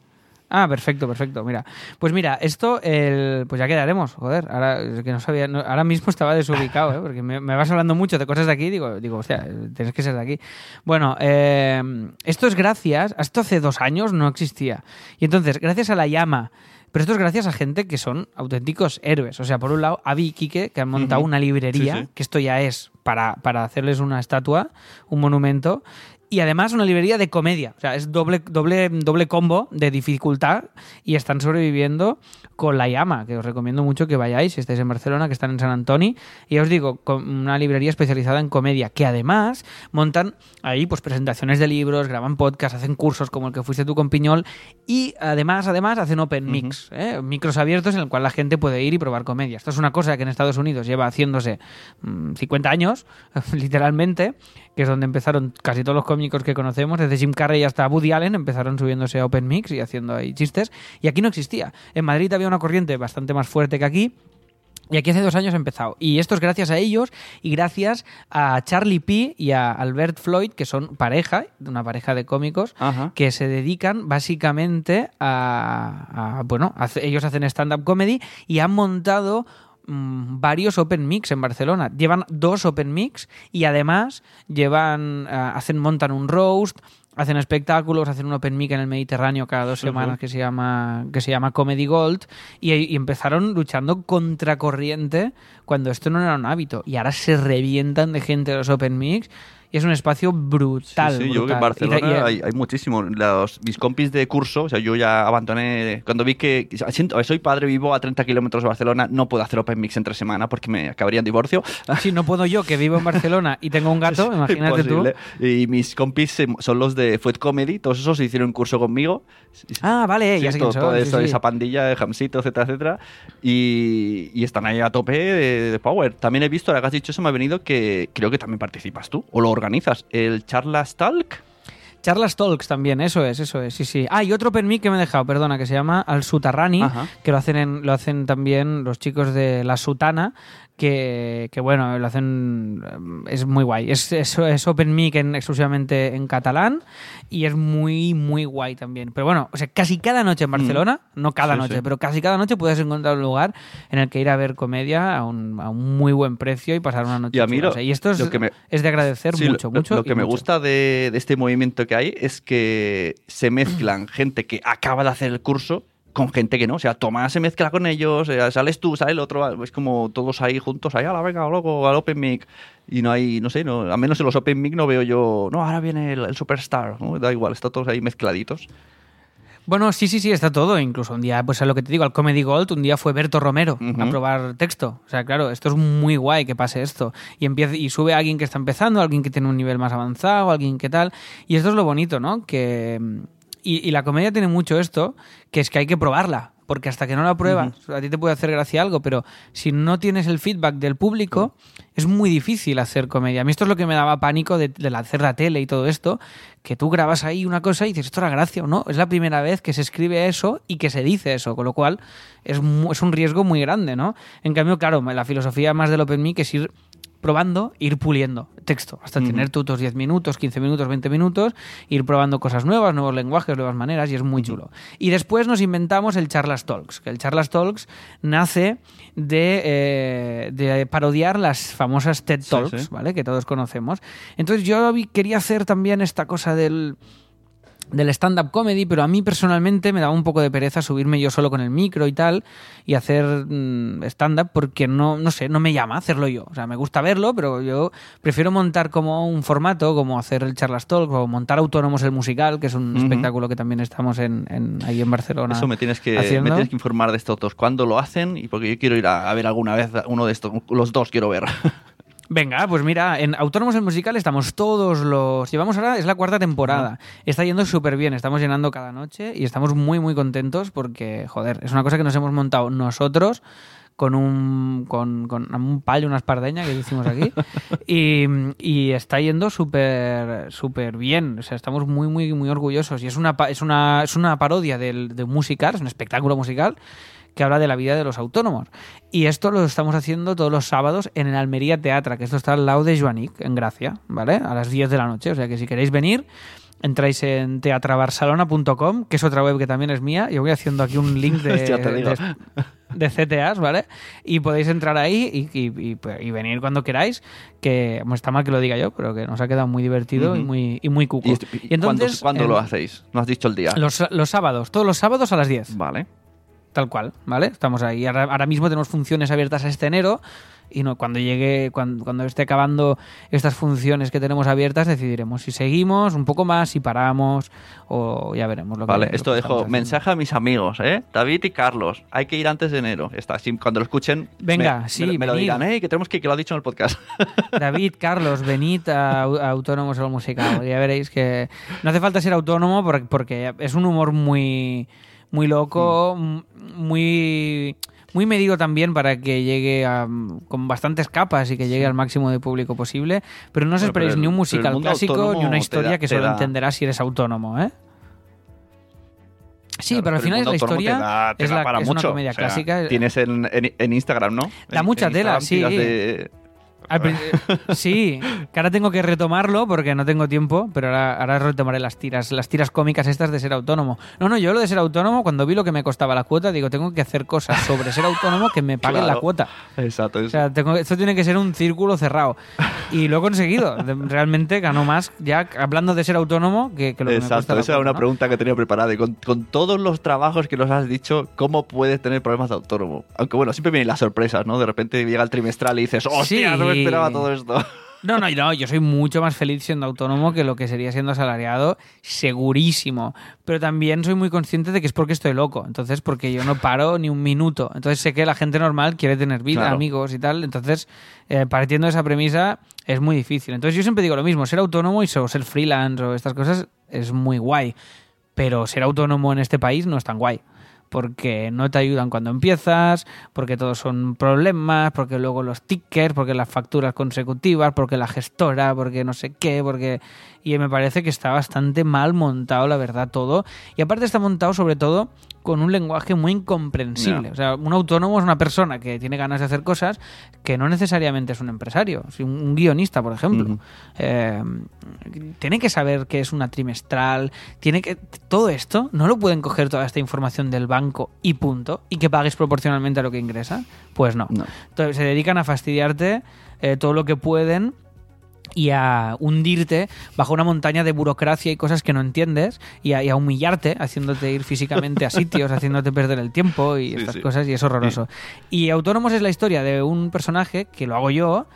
Ah, perfecto, perfecto. Mira, pues mira, esto, el, pues ya quedaremos. Joder, ahora que no sabía, no- ahora mismo estaba desubicado, ¿eh? porque me, me vas hablando mucho de cosas de aquí. Digo, digo, hostia, tienes que ser de aquí. Bueno, eh, esto es gracias, esto hace dos años no existía. Y entonces, gracias a la llama. Pero esto es gracias a gente que son auténticos héroes. O sea, por un lado, Avi y Quique, que han montado una librería, Sí, sí. que esto ya es para, para hacerles una estatua, un monumento. Y además una librería de comedia. O sea, es doble, doble, doble combo de dificultad y están sobreviviendo con La Llama, que os recomiendo mucho que vayáis si estáis en Barcelona, que están en San Antonio. Y ya os digo, con una librería especializada en comedia, que además montan ahí pues presentaciones de libros, graban podcasts, hacen cursos como el que fuiste tú con Piñol y además, además hacen open mix, ¿eh? micros abiertos en el cual la gente puede ir y probar comedia. Esto es una cosa que en Estados Unidos lleva haciéndose mm, 50 años, literalmente, que es donde empezaron casi todos los cómicos que conocemos, desde Jim Carrey hasta Woody Allen, empezaron subiéndose a Open Mix y haciendo ahí chistes. Y aquí no existía. En Madrid había una corriente bastante más fuerte que aquí. Y aquí hace dos años ha empezado. Y esto es gracias a ellos y gracias a Charlie P. y a Albert Floyd, que son pareja, una pareja de cómicos, Ajá. que se dedican básicamente a, a- bueno, ellos hacen stand-up comedy y han montado mm, varios open mix en Barcelona. Llevan dos open mix y además llevan, ah, hacen, montan un roast, hacen espectáculos, hacen un open mic en el Mediterráneo cada dos semanas que se llama que se llama Comedy Gold. Y, y empezaron luchando contra corriente cuando esto no era un hábito. Y ahora se revientan de gente los open mix y es un espacio brutal. Sí, sí, yo creo que en brutal. Barcelona y- hay, hay muchísimo. Los, mis compis de curso, o sea, yo ya abandoné. Cuando vi que. siento- soy padre, vivo a 30 kilómetros de Barcelona, no puedo hacer Open Mix entre semana porque me acabaría en divorcio. Si no puedo yo, que vivo en Barcelona y tengo un gato, imagínate tú. Imposible. Y mis compis son los de Food Comedy, todos esos hicieron un curso conmigo. Ah, vale, Sí, ya sé todo, todo eso, sí, sí. esa pandilla de Jamsito, etcétera, etcétera. Y, y están ahí a tope de, de Power. También he visto, ahora que has dicho eso, me ha venido que creo que también participas tú o lo organizas. El Charlas Talk. Charlas Talks también, eso es, eso es, sí, sí. Ah, y otro open mic que me he dejado, perdona, que se llama Al Sutarrani, Ajá. que lo hacen, en- lo hacen también los chicos de La Sutana, que, que bueno, lo hacen, eh, es muy guay. Es, es, es open mic en- exclusivamente en catalán y es muy, muy guay también. Pero bueno, o sea, casi cada noche en Barcelona, no cada Mm. Sí, noche, sí. pero casi cada noche puedes encontrar un lugar en el que ir a ver comedia a un, a un muy buen precio y pasar una noche Y a mí chula. lo- O sea, y esto es, lo que me- es de agradecer Sí, mucho, lo, mucho. Lo que me mucho. gusta de, de este movimiento que hay es que se mezclan gente que acaba de hacer el curso con gente que no. O sea, Tomás se mezcla con ellos, eh, sales tú, sale el otro, es como todos ahí juntos, ahí, a la venga, loco, al Open Mic. Y no hay, no sé, no, al menos en los Open Mic no veo yo, no, ahora viene el, el Superstar, ¿no? da igual, están todos ahí mezcladitos. Bueno, sí, sí, sí, está todo. Incluso un día, pues a lo que te digo, al Comedy Gold, un día fue Berto Romero a probar texto. O sea, claro, esto es muy guay que pase esto. Y empieza, y sube alguien que está empezando, alguien que tiene un nivel más avanzado, alguien que tal. Y esto es lo bonito, ¿no? Que, y, y la comedia tiene mucho esto, que es que hay que probarla. Porque hasta que no la pruebas, a ti te puede hacer gracia algo, pero si no tienes el feedback del público, es muy difícil hacer comedia. A mí esto es lo que me daba pánico de, de hacer la tele y todo esto, que tú grabas ahí una cosa y dices, esto era gracia o no. Es la primera vez que se escribe eso y que se dice eso, con lo cual es, es un riesgo muy grande, ¿no? En cambio, claro, la filosofía más del Open Mic es ir probando, ir puliendo texto, hasta tener tú tus 10 minutos, 15 minutos, 20 minutos, ir probando cosas nuevas, nuevos lenguajes, nuevas maneras, y es muy chulo. Y después nos inventamos el Charlas Talks, que el Charlas Talks nace de, eh, de parodiar las famosas TED Talks, sí. ¿vale? Que todos conocemos. Entonces yo quería hacer también esta cosa del del stand-up comedy, pero a mí personalmente me daba un poco de pereza subirme yo solo con el micro y tal y hacer mm, stand-up porque no, no sé, no me llama hacerlo yo. O sea, me gusta verlo, pero yo prefiero montar como un formato, como hacer el Charlas Talk o montar Autónomos el musical, que es un espectáculo que también estamos en, en- ahí en Barcelona. Eso me tienes, que, me tienes que informar de estos dos. ¿Cuándo lo hacen? Y porque yo quiero ir a, a ver alguna vez uno de estos. Los dos quiero ver. Venga, pues mira, en Autónomos el Musical estamos todos los... Llevamos ahora, es la cuarta temporada. Está yendo súper bien, estamos llenando cada noche y estamos muy, muy contentos porque, joder, es una cosa que nos hemos montado nosotros con un, con, con un palo y una espardeña que hicimos aquí y, y está yendo súper súper bien. O sea, estamos muy, muy, muy orgullosos y es una, es una, es una parodia del, de un musical, es un espectáculo musical que habla de la vida de los autónomos. Y esto lo estamos haciendo todos los sábados en el Almería Teatra, que esto está al lado de Joanic, en Gracia, ¿vale? A las 10 de la noche. O sea que si queréis venir, entráis en teatrabarcelona.com, que es otra web que también es mía. Yo voy haciendo aquí un link de, de, de CTAs, ¿vale? Y podéis entrar ahí y, y- y- y venir cuando queráis, que bueno, está mal que lo diga yo, pero que nos ha quedado muy divertido y muy, y muy cuco. ¿Y, y cuándo, cuándo eh, lo hacéis? No has dicho el día. Los, los sábados, todos los sábados a las 10. Vale. Tal cual, ¿vale? Estamos ahí. Ahora, ahora mismo tenemos funciones abiertas este enero y no, cuando llegue, cuando, cuando esté acabando estas funciones que tenemos abiertas, decidiremos si seguimos un poco más, si paramos o ya veremos lo que Vale, esto dejo mensaje a mis amigos, ¿eh? David y Carlos. Hay que ir antes de enero. Está, así, cuando lo escuchen, Venga, me, sí, me, me lo dirán, ¿eh? Que tenemos que ir, que lo ha dicho en el podcast. David, Carlos, venid a, a Autónomos o Musical. Ya veréis que no hace falta ser autónomo porque, porque es un humor muy, muy loco, Mm. muy, muy medido también para que llegue a- con bastantes capas y que llegue al máximo de público posible. Pero no os pero esperéis ni un musical clásico ni una historia da- que solo entenderás si eres autónomo, ¿eh? Sí, Claro, pero al final la historia te da- te es, la, para es una mucho. comedia O sea, clásica. Tienes en, en- en Instagram, ¿no? Da En- mucha tela, Instagram sí. de- sí, que ahora tengo que retomarlo porque no tengo tiempo, pero ahora, ahora retomaré las tiras, las tiras cómicas estas de ser autónomo. No, no, yo lo de ser autónomo, cuando vi lo que me costaba la cuota, digo, tengo que hacer cosas sobre ser autónomo que me paguen la Claro. cuota. Exacto. O sea, tengo, esto tiene que ser un círculo cerrado. Y lo he conseguido. Realmente ganó más ya hablando de ser autónomo que, que lo que me cuesta Exacto, la esa era una ¿no? pregunta que tenía preparada. Y con, con todos los trabajos que nos has dicho, ¿cómo puedes tener problemas de autónomo? Aunque bueno, siempre vienen las sorpresas, ¿no? De repente llega el trimestral y dices, ¡hostia! No me Esperaba todo esto. No, no, no, yo soy mucho más feliz siendo autónomo que lo que sería siendo asalariado, segurísimo. Pero también soy muy consciente de que es porque estoy loco. Entonces, porque yo no paro ni un minuto. Entonces sé que la gente normal quiere tener vida, Claro. amigos y tal. Entonces, eh, partiendo de esa premisa, es muy difícil. Entonces yo siempre digo lo mismo, ser autónomo y ser freelance o estas cosas es muy guay. Pero ser autónomo en este país no es tan guay porque no te ayudan cuando empiezas, porque todos son problemas, porque luego los tickets, porque las facturas consecutivas, porque la gestora, porque no sé qué, porque... Y me parece que está bastante mal montado, la verdad, todo. Y aparte está montado sobre todo con un lenguaje muy incomprensible. O sea, un autónomo es una persona que tiene ganas de hacer cosas que no necesariamente es un empresario. Si un, guionista, por ejemplo. Eh, tiene que saber qué es una trimestral, tiene que todo esto no lo pueden coger toda esta información del banco y punto y que pagues proporcionalmente a lo que ingresa. Pues no. No. Entonces, se dedican a fastidiarte eh, todo lo que pueden y a hundirte bajo una montaña de burocracia y cosas que no entiendes y a, y a humillarte, haciéndote ir físicamente a sitios, haciéndote perder el tiempo y Sí, estas sí. cosas y es horroroso. Y Autónomos es la historia de un personaje que lo hago yo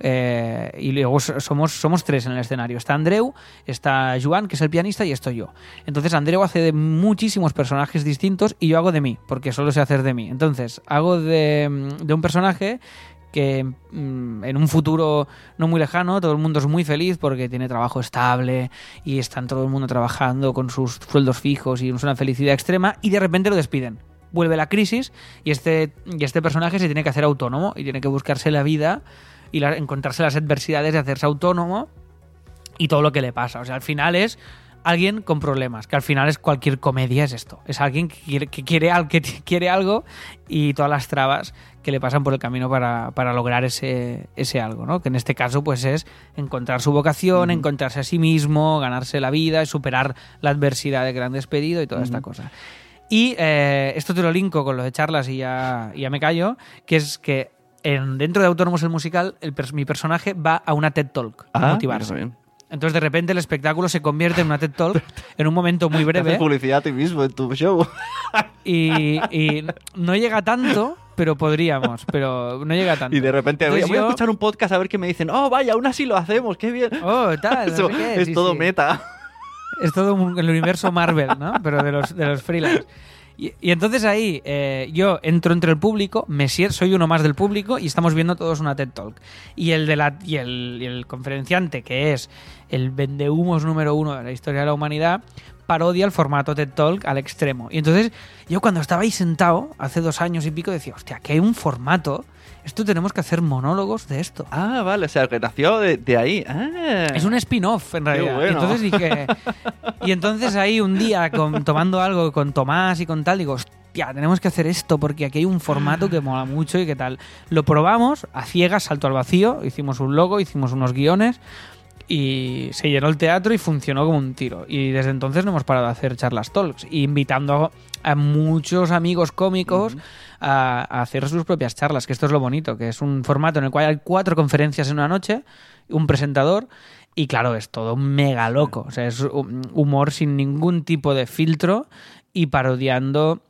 eh, y luego so- somos, somos tres en el escenario. Está Andreu, está Joan, que es el pianista, y estoy yo. Entonces Andreu hace de muchísimos personajes distintos y yo hago de mí, porque solo sé hacer de mí. Entonces hago de, de un personaje que mm, en un futuro no muy lejano todo el mundo es muy feliz porque tiene trabajo estable y están todo el mundo trabajando con sus sueldos fijos y es una felicidad extrema y de repente lo despiden. Vuelve la crisis y este, y este personaje se tiene que hacer autónomo y tiene que buscarse la vida y encontrarse las adversidades de hacerse autónomo y todo lo que le pasa. O sea, al final es alguien con problemas, que al final es cualquier comedia, es esto. Es alguien que quiere, que quiere algo y todas las trabas que le pasan por el camino para, para lograr ese, ese algo, ¿no? Que en este caso, pues es encontrar su vocación, encontrarse a sí mismo, ganarse la vida, superar la adversidad de gran despedido y toda esta cosa. Y eh, esto te lo linko con lo de charlas y ya, y ya me callo, que es que en, dentro de Autónomos el musical, el mi personaje va a una TED Talk a Ah, motivarse. bien. Entonces de repente el espectáculo se convierte en una TED Talk en un momento muy Te haces breve publicidad a ti mismo en tu show. y, y no llega tanto, pero podríamos, pero no llega tanto. Y de repente voy, Entonces voy a yo- escuchar un podcast a ver qué me dicen. Oh, vaya, aún así lo hacemos, qué bien. Oh, tal, no Eso sé qué, es sí, todo sí. meta. Es todo un- el universo Marvel, ¿no? Pero de los, de los freelance. Y, y entonces ahí eh, yo entro entre el público, me soy uno más del público y estamos viendo todos una TED Talk. Y el, de la, y el, y el conferenciante, que es el vendehumos número uno de la historia de la humanidad, parodia el formato TED Talk al extremo. Y entonces yo cuando estaba ahí sentado, hace dos años y pico, decía, hostia, que hay un formato, esto tenemos que hacer monólogos de esto. Ah, vale, o sea, que nació de, de ahí. Ah. Es un spin-off, en realidad. bueno. Y entonces dije. Y entonces ahí un día, con- tomando algo con Tomás y con tal, digo, hostia, tenemos que hacer esto porque aquí hay un formato que mola mucho y que tal. Lo probamos a ciegas, salto al vacío, hicimos un logo, hicimos unos guiones y se llenó el teatro y funcionó como un tiro. Y desde entonces no hemos parado de hacer charlas talks, invitando a muchos amigos cómicos a, a hacer sus propias charlas, que esto es lo bonito, que es un formato en el cual hay cuatro conferencias en una noche, un presentador, y claro, es todo mega loco. O sea, es hu- humor sin ningún tipo de filtro y parodiando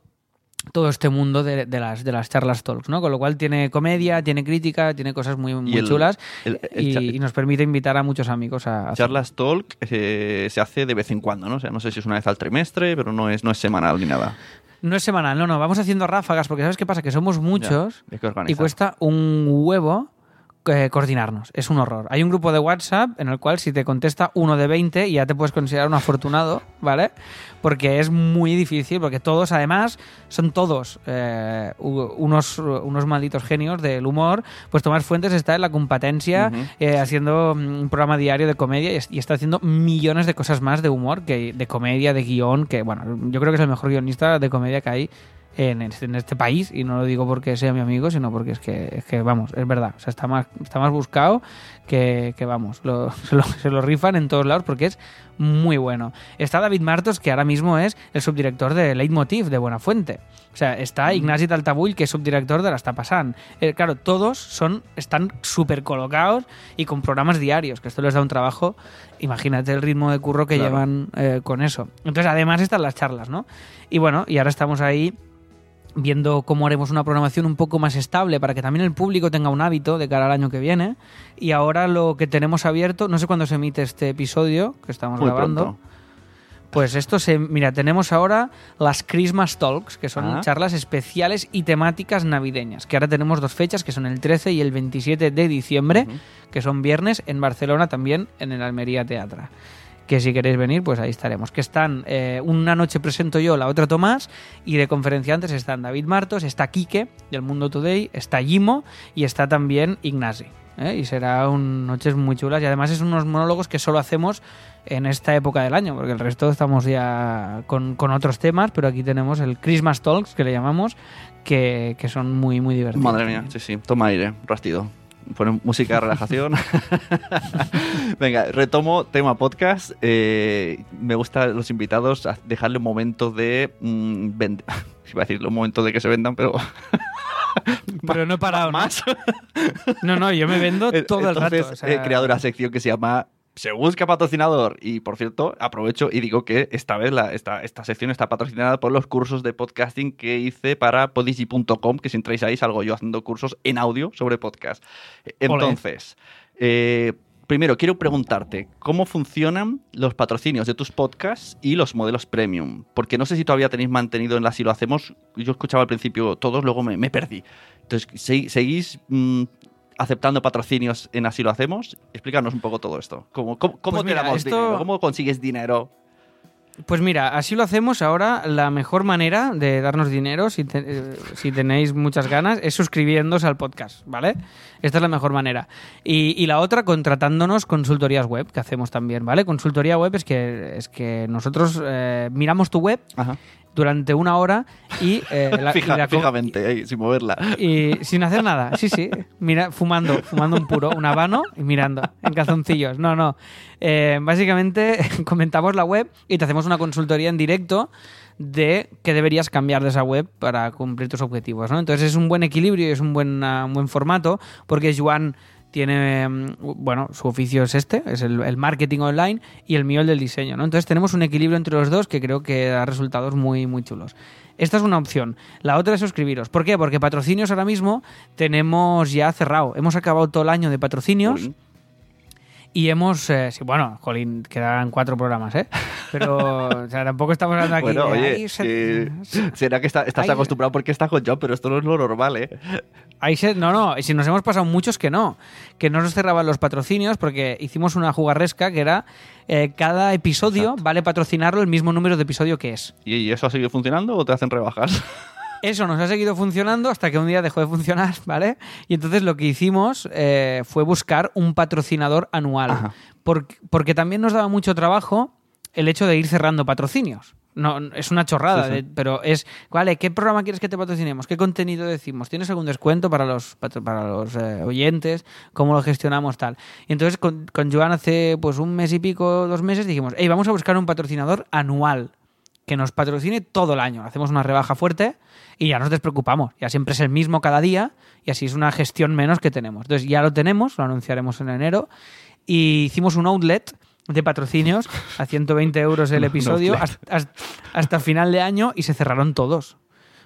todo este mundo de, de las, de las charlas talks, ¿no? Con lo cual tiene comedia, tiene crítica, tiene cosas muy, muy el- chulas el- el y, nos permite invitar a muchos amigos a, a Charlas Talk eh, se hace de vez en cuando, ¿no? O sea, no sé si es una vez al trimestre, pero no es, no es semanal ni nada. No es semanal, no, no, vamos haciendo ráfagas porque ¿sabes qué pasa? Que somos muchos y cuesta un huevo eh, coordinarnos. Es un horror. Hay un grupo de WhatsApp en el cual si te contesta uno de 20 ya te puedes considerar un afortunado, ¿vale? Porque es muy difícil, porque todos además son todos eh, unos, unos malditos genios del humor. Pues Tomás Fuentes está en la competencia eh, haciendo mm, un programa diario de comedia y está haciendo millones de cosas más de humor, que de comedia, de guion, que bueno, yo creo que es el mejor guionista de comedia que hay en este, en este país y no lo digo porque sea mi amigo, sino porque es que, es que vamos, es verdad, o sea, está más, está más buscado que, que, vamos, lo- se, lo, se lo rifan en todos lados porque es muy bueno. Está David Martos, que ahora mismo es el subdirector de Leitmotiv de Buenafuente. O sea, está Ignasi Taltabull, que es subdirector de La Está Passant. Eh, claro, todos son, están súper colocados y con programas diarios, que esto les da un trabajo. Imagínate el ritmo de curro que Claro. llevan eh, con eso. Entonces, además están las charlas, ¿no? Y bueno, y ahora estamos ahí viendo cómo haremos una programación un poco más estable para que también el público tenga un hábito de cara al año que viene. Y ahora lo que tenemos abierto, no sé cuándo se emite este episodio que estamos Muy grabando. pronto. Pues esto se. Mira, tenemos ahora las Christmas Talks, que son Ah. charlas especiales y temáticas navideñas. Que ahora tenemos dos fechas, que son el 13 y el 27 de diciembre, que son viernes en Barcelona también, en el Almería Teatra. Que si queréis venir, pues ahí estaremos. Que están, eh, una noche presento yo, la otra Tomás, y de conferenciantes están David Martos, está Quique, del Mundo Today, está Jimo y está también Ignasi. ¿eh? Y será un noches muy chulas. Y además es unos monólogos que solo hacemos en esta época del año, porque el resto estamos ya con, con otros temas, pero aquí tenemos el Christmas Talks, que le llamamos, que, que son muy, muy divertidos. Madre mía, sí, sí. Toma aire, rastido. Ponen música de relajación. Venga, retomo tema podcast. Eh, me gusta los invitados a dejarle un momento de mm, vend- Iba a decir un momento de que se vendan, pero Pero no he parado, más. No, no, yo me vendo todo el Entonces, rato. o sea, he creado una sección que se llama Se busca patrocinador. Y por cierto, aprovecho y digo que esta vez la, esta, esta sección está patrocinada por los cursos de podcasting que hice para podigy.com, que si entráis ahí salgo yo haciendo cursos en audio sobre podcast. Entonces, eh, primero quiero preguntarte, ¿cómo funcionan los patrocinios de tus podcasts y los modelos premium? Porque no sé si todavía tenéis mantenido en la Si lo hacemos. Yo escuchaba al principio todos, luego me, me perdí. Entonces, ¿se- ¿seguís mm, aceptando patrocinios en Así lo hacemos. Explícanos un poco todo esto. ¿Cómo, cómo, cómo Pues te mira, damos esto- dinero? ¿Cómo consigues dinero? Pues mira, así lo hacemos ahora. La mejor manera de darnos dinero, si, te- eh, si tenéis muchas ganas, es suscribiéndose al podcast, ¿vale? Esta es la mejor manera. Y, y la otra, contratándonos consultorías web, que hacemos también, ¿vale? Consultoría web es que, es que nosotros eh, miramos tu web Ajá. Durante una hora y, eh, la, y Fija- la co- fijamente, ahí, sin moverla. y sin hacer nada, sí, sí. Mira, fumando, fumando un puro, un habano y mirando en calzoncillos. No, no. Eh, básicamente comentamos la web y te hacemos una consultoría en directo de qué deberías cambiar de esa web para cumplir tus objetivos. ¿no? Entonces es un buen equilibrio y es un buen, un buen formato porque Joan tiene, mm, bueno, su oficio es este, es el, marketing online y el mío el del diseño, ¿no? Entonces tenemos un equilibrio entre los dos que creo que da resultados muy, muy chulos. Esta es una opción. La otra es suscribiros. ¿Por qué? Porque patrocinios ahora mismo tenemos ya cerrado. Hemos acabado todo el año de patrocinios. Y hemos, eh, sí, bueno, jolín, quedan cuatro programas, ¿eh? Pero, o sea, tampoco estamos hablando aquí Bueno, de, oye, "Ay, se- que- será que está- estás Ay, acostumbrado porque estás con John, pero esto no es lo normal, ¿eh? Ahí se- no, no, y si nos hemos pasado muchos que no, que no nos cerraban los patrocinios porque hicimos una jugarresca que era eh, cada episodio vale patrocinarlo el mismo número de episodio que es. ¿Y y eso ha seguido funcionando o te hacen rebajas? Eso nos ha seguido funcionando hasta que un día dejó de funcionar, ¿vale? Y entonces lo que hicimos eh, fue buscar un patrocinador anual. Porque también nos daba mucho trabajo el hecho de ir cerrando patrocinios. No, es una chorrada, Sí, sí. de- pero es, vale, ¿qué programa quieres que te patrocinemos? ¿Qué contenido decimos? ¿Tienes algún descuento para los, para los eh, oyentes? ¿Cómo lo gestionamos tal? Y entonces con, con Joan hace pues un mes y pico, dos meses, dijimos, hey, vamos a buscar un patrocinador anual que nos patrocine todo el año. Hacemos una rebaja fuerte y ya nos despreocupamos. Ya siempre es el mismo cada día y así es una gestión menos que tenemos. Entonces ya lo tenemos, lo anunciaremos en enero y hicimos un outlet de patrocinios a 120 euros el episodio hasta, hasta- hasta final de año y se cerraron todos.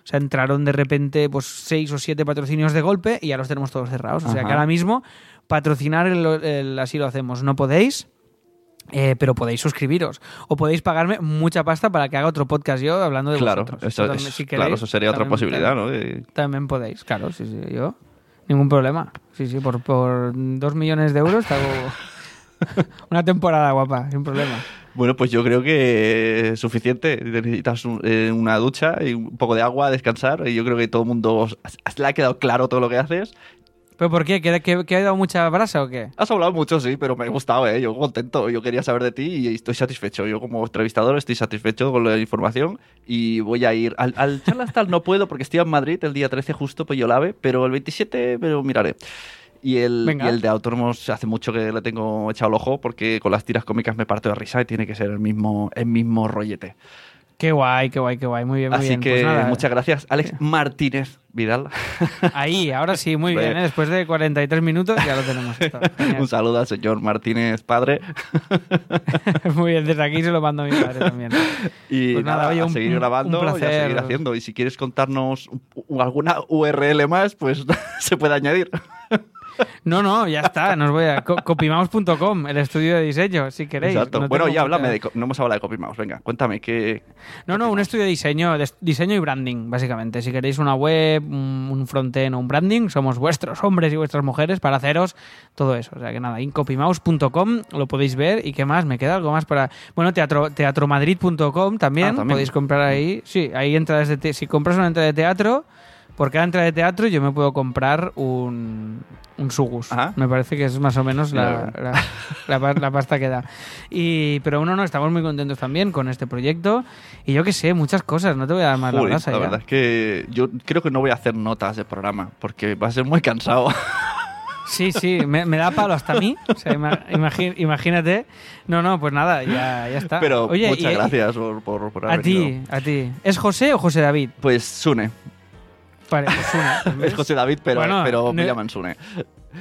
O sea, entraron de repente pues seis o siete patrocinios de golpe y ya los tenemos todos cerrados. O sea, Ajá. que ahora mismo patrocinar el, el así lo hacemos. No podéis, eh, pero podéis suscribiros. O podéis pagarme mucha pasta para que haga otro podcast yo hablando de claro, vosotros. eso, también, es- si claro, eso sería otra también- posibilidad, ¿no? De- También podéis, claro, sí, sí, yo. Ningún problema. Sí, sí, por, por dos millones de euros te hago una temporada guapa, sin problema. Bueno, pues yo creo que es suficiente. Necesitas un- eh, una ducha y un poco de agua, descansar. Y yo creo que todo el mundo os- le ha quedado claro todo lo que haces. ¿Pero por qué? ¿Que, que, que ha dado mucha brasa o qué? Has hablado mucho, sí, pero me ha gustado, ¿eh? Yo contento. Yo quería saber de ti y estoy satisfecho. Yo como entrevistador estoy satisfecho con la información y voy a ir... Al, al charlas tal no puedo porque estoy en Madrid el día 13 justo, pues yo la ve, pero el 27 me lo miraré. Y el, y el de Autónomos hace mucho que le tengo echado el ojo porque con las tiras cómicas me parto de risa y tiene que ser el mismo, el mismo rollete. Qué guay, qué guay, qué guay. Muy bien, muy Así bien. que Pues nada, muchas gracias, Alex Martínez Vidal. Ahí, ahora sí, muy bien. ¿eh? Después de 43 minutos ya lo tenemos. esto. Un saludo al señor Martínez, padre. muy bien, desde aquí se lo mando a mi padre también. Y Pues nada, nada, oye, a un- seguir grabando un y a seguir haciendo. Y si quieres contarnos alguna URL más, pues se puede añadir. No, no, ya está. Nos voy a co- copymouse.com, el estudio de diseño, si queréis. Exacto. No bueno, ya háblame de... No hemos hablado de CopyMouse. Venga, cuéntame qué... No, no, un estudio de diseño, de diseño y branding, básicamente. Si queréis una web, un un frontend o un branding, somos vuestros hombres y vuestras mujeres para haceros todo eso. O sea que nada, incopymouse.com lo podéis ver. ¿Y qué más? ¿Me queda algo más para...? Bueno, teatro, teatromadrid.com también, Ah, también. podéis comprar ahí. Sí, hay entradas de... te- Si compras una entrada de teatro, por cada entrada de teatro yo me puedo comprar un, un sugus. Ajá. Me parece que es más o menos la, la, la la pasta que da. Y, pero uno no, estamos muy contentos también con este proyecto. Y yo qué sé, muchas cosas, no te voy a dar más Joder, la brasa la ya. verdad es que yo creo que no voy a hacer notas de programa porque va a ser muy cansado. Sí, sí, me, me da palo hasta a mí. O sea, ima- imagi- imagínate. No, no, pues nada, ya, ya está. Pero Oye, muchas y- gracias por, por, por A haber ti, venido. a ti. ¿Es José o José David? Pues Sune. Vale, pues una. ¿ves? Es José David, pero, Bueno, pero me no- llaman Sune.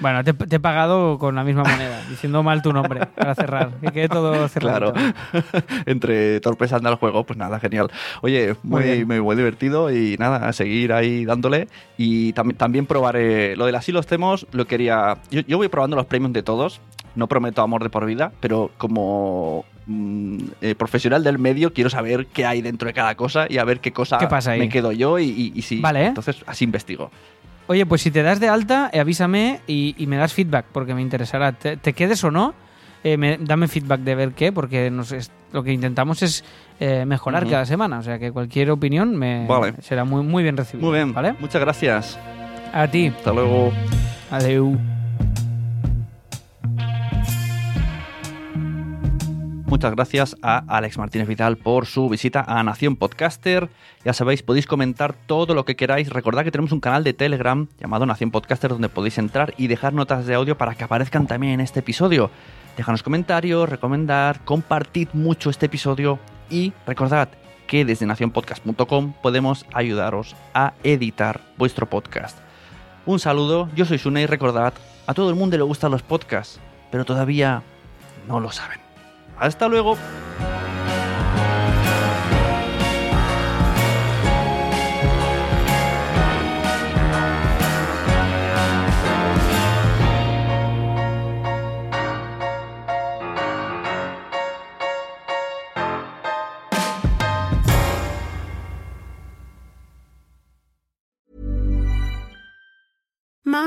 Bueno, te, te he pagado con la misma moneda, diciendo mal tu nombre para cerrar. Que quede todo cerrado. Claro. Entre torpes anda el juego, pues nada, genial. Oye, Muy muy, divertido y nada, a seguir ahí dándole. Y tam- también probaré lo del así los temos, lo quería. Yo, yo voy probando los premios de todos. No prometo amor de por vida, pero como mm, eh, profesional del medio quiero saber qué hay dentro de cada cosa y a ver qué cosa ¿Qué pasa ahí? me quedo yo y, y- y si. Vale. Entonces, así investigo. Oye, pues si te das de alta, eh, avísame y, y me das feedback, porque me interesará. Te, te quedes o no, eh, me- dame feedback de ver qué, porque nos es- lo que intentamos es eh, mejorar cada semana. O sea que cualquier opinión me Vale. será muy, muy bien recibida. Muy bien, ¿Vale? muchas gracias. A ti. Hasta luego. Adeu. Muchas gracias a Alex Martínez Vidal por su visita a Nación Podcaster. Ya sabéis, podéis comentar todo lo que queráis. Recordad que tenemos un canal de Telegram llamado Nación Podcaster donde podéis entrar y dejar notas de audio para que aparezcan también en este episodio. Déjanos comentarios, recomendar, compartid mucho este episodio y recordad que desde nacionpodcast.com podemos ayudaros a editar vuestro podcast. Un saludo, yo soy Sune y recordad, a todo el mundo le gustan los podcasts, pero todavía no lo saben. Hasta luego.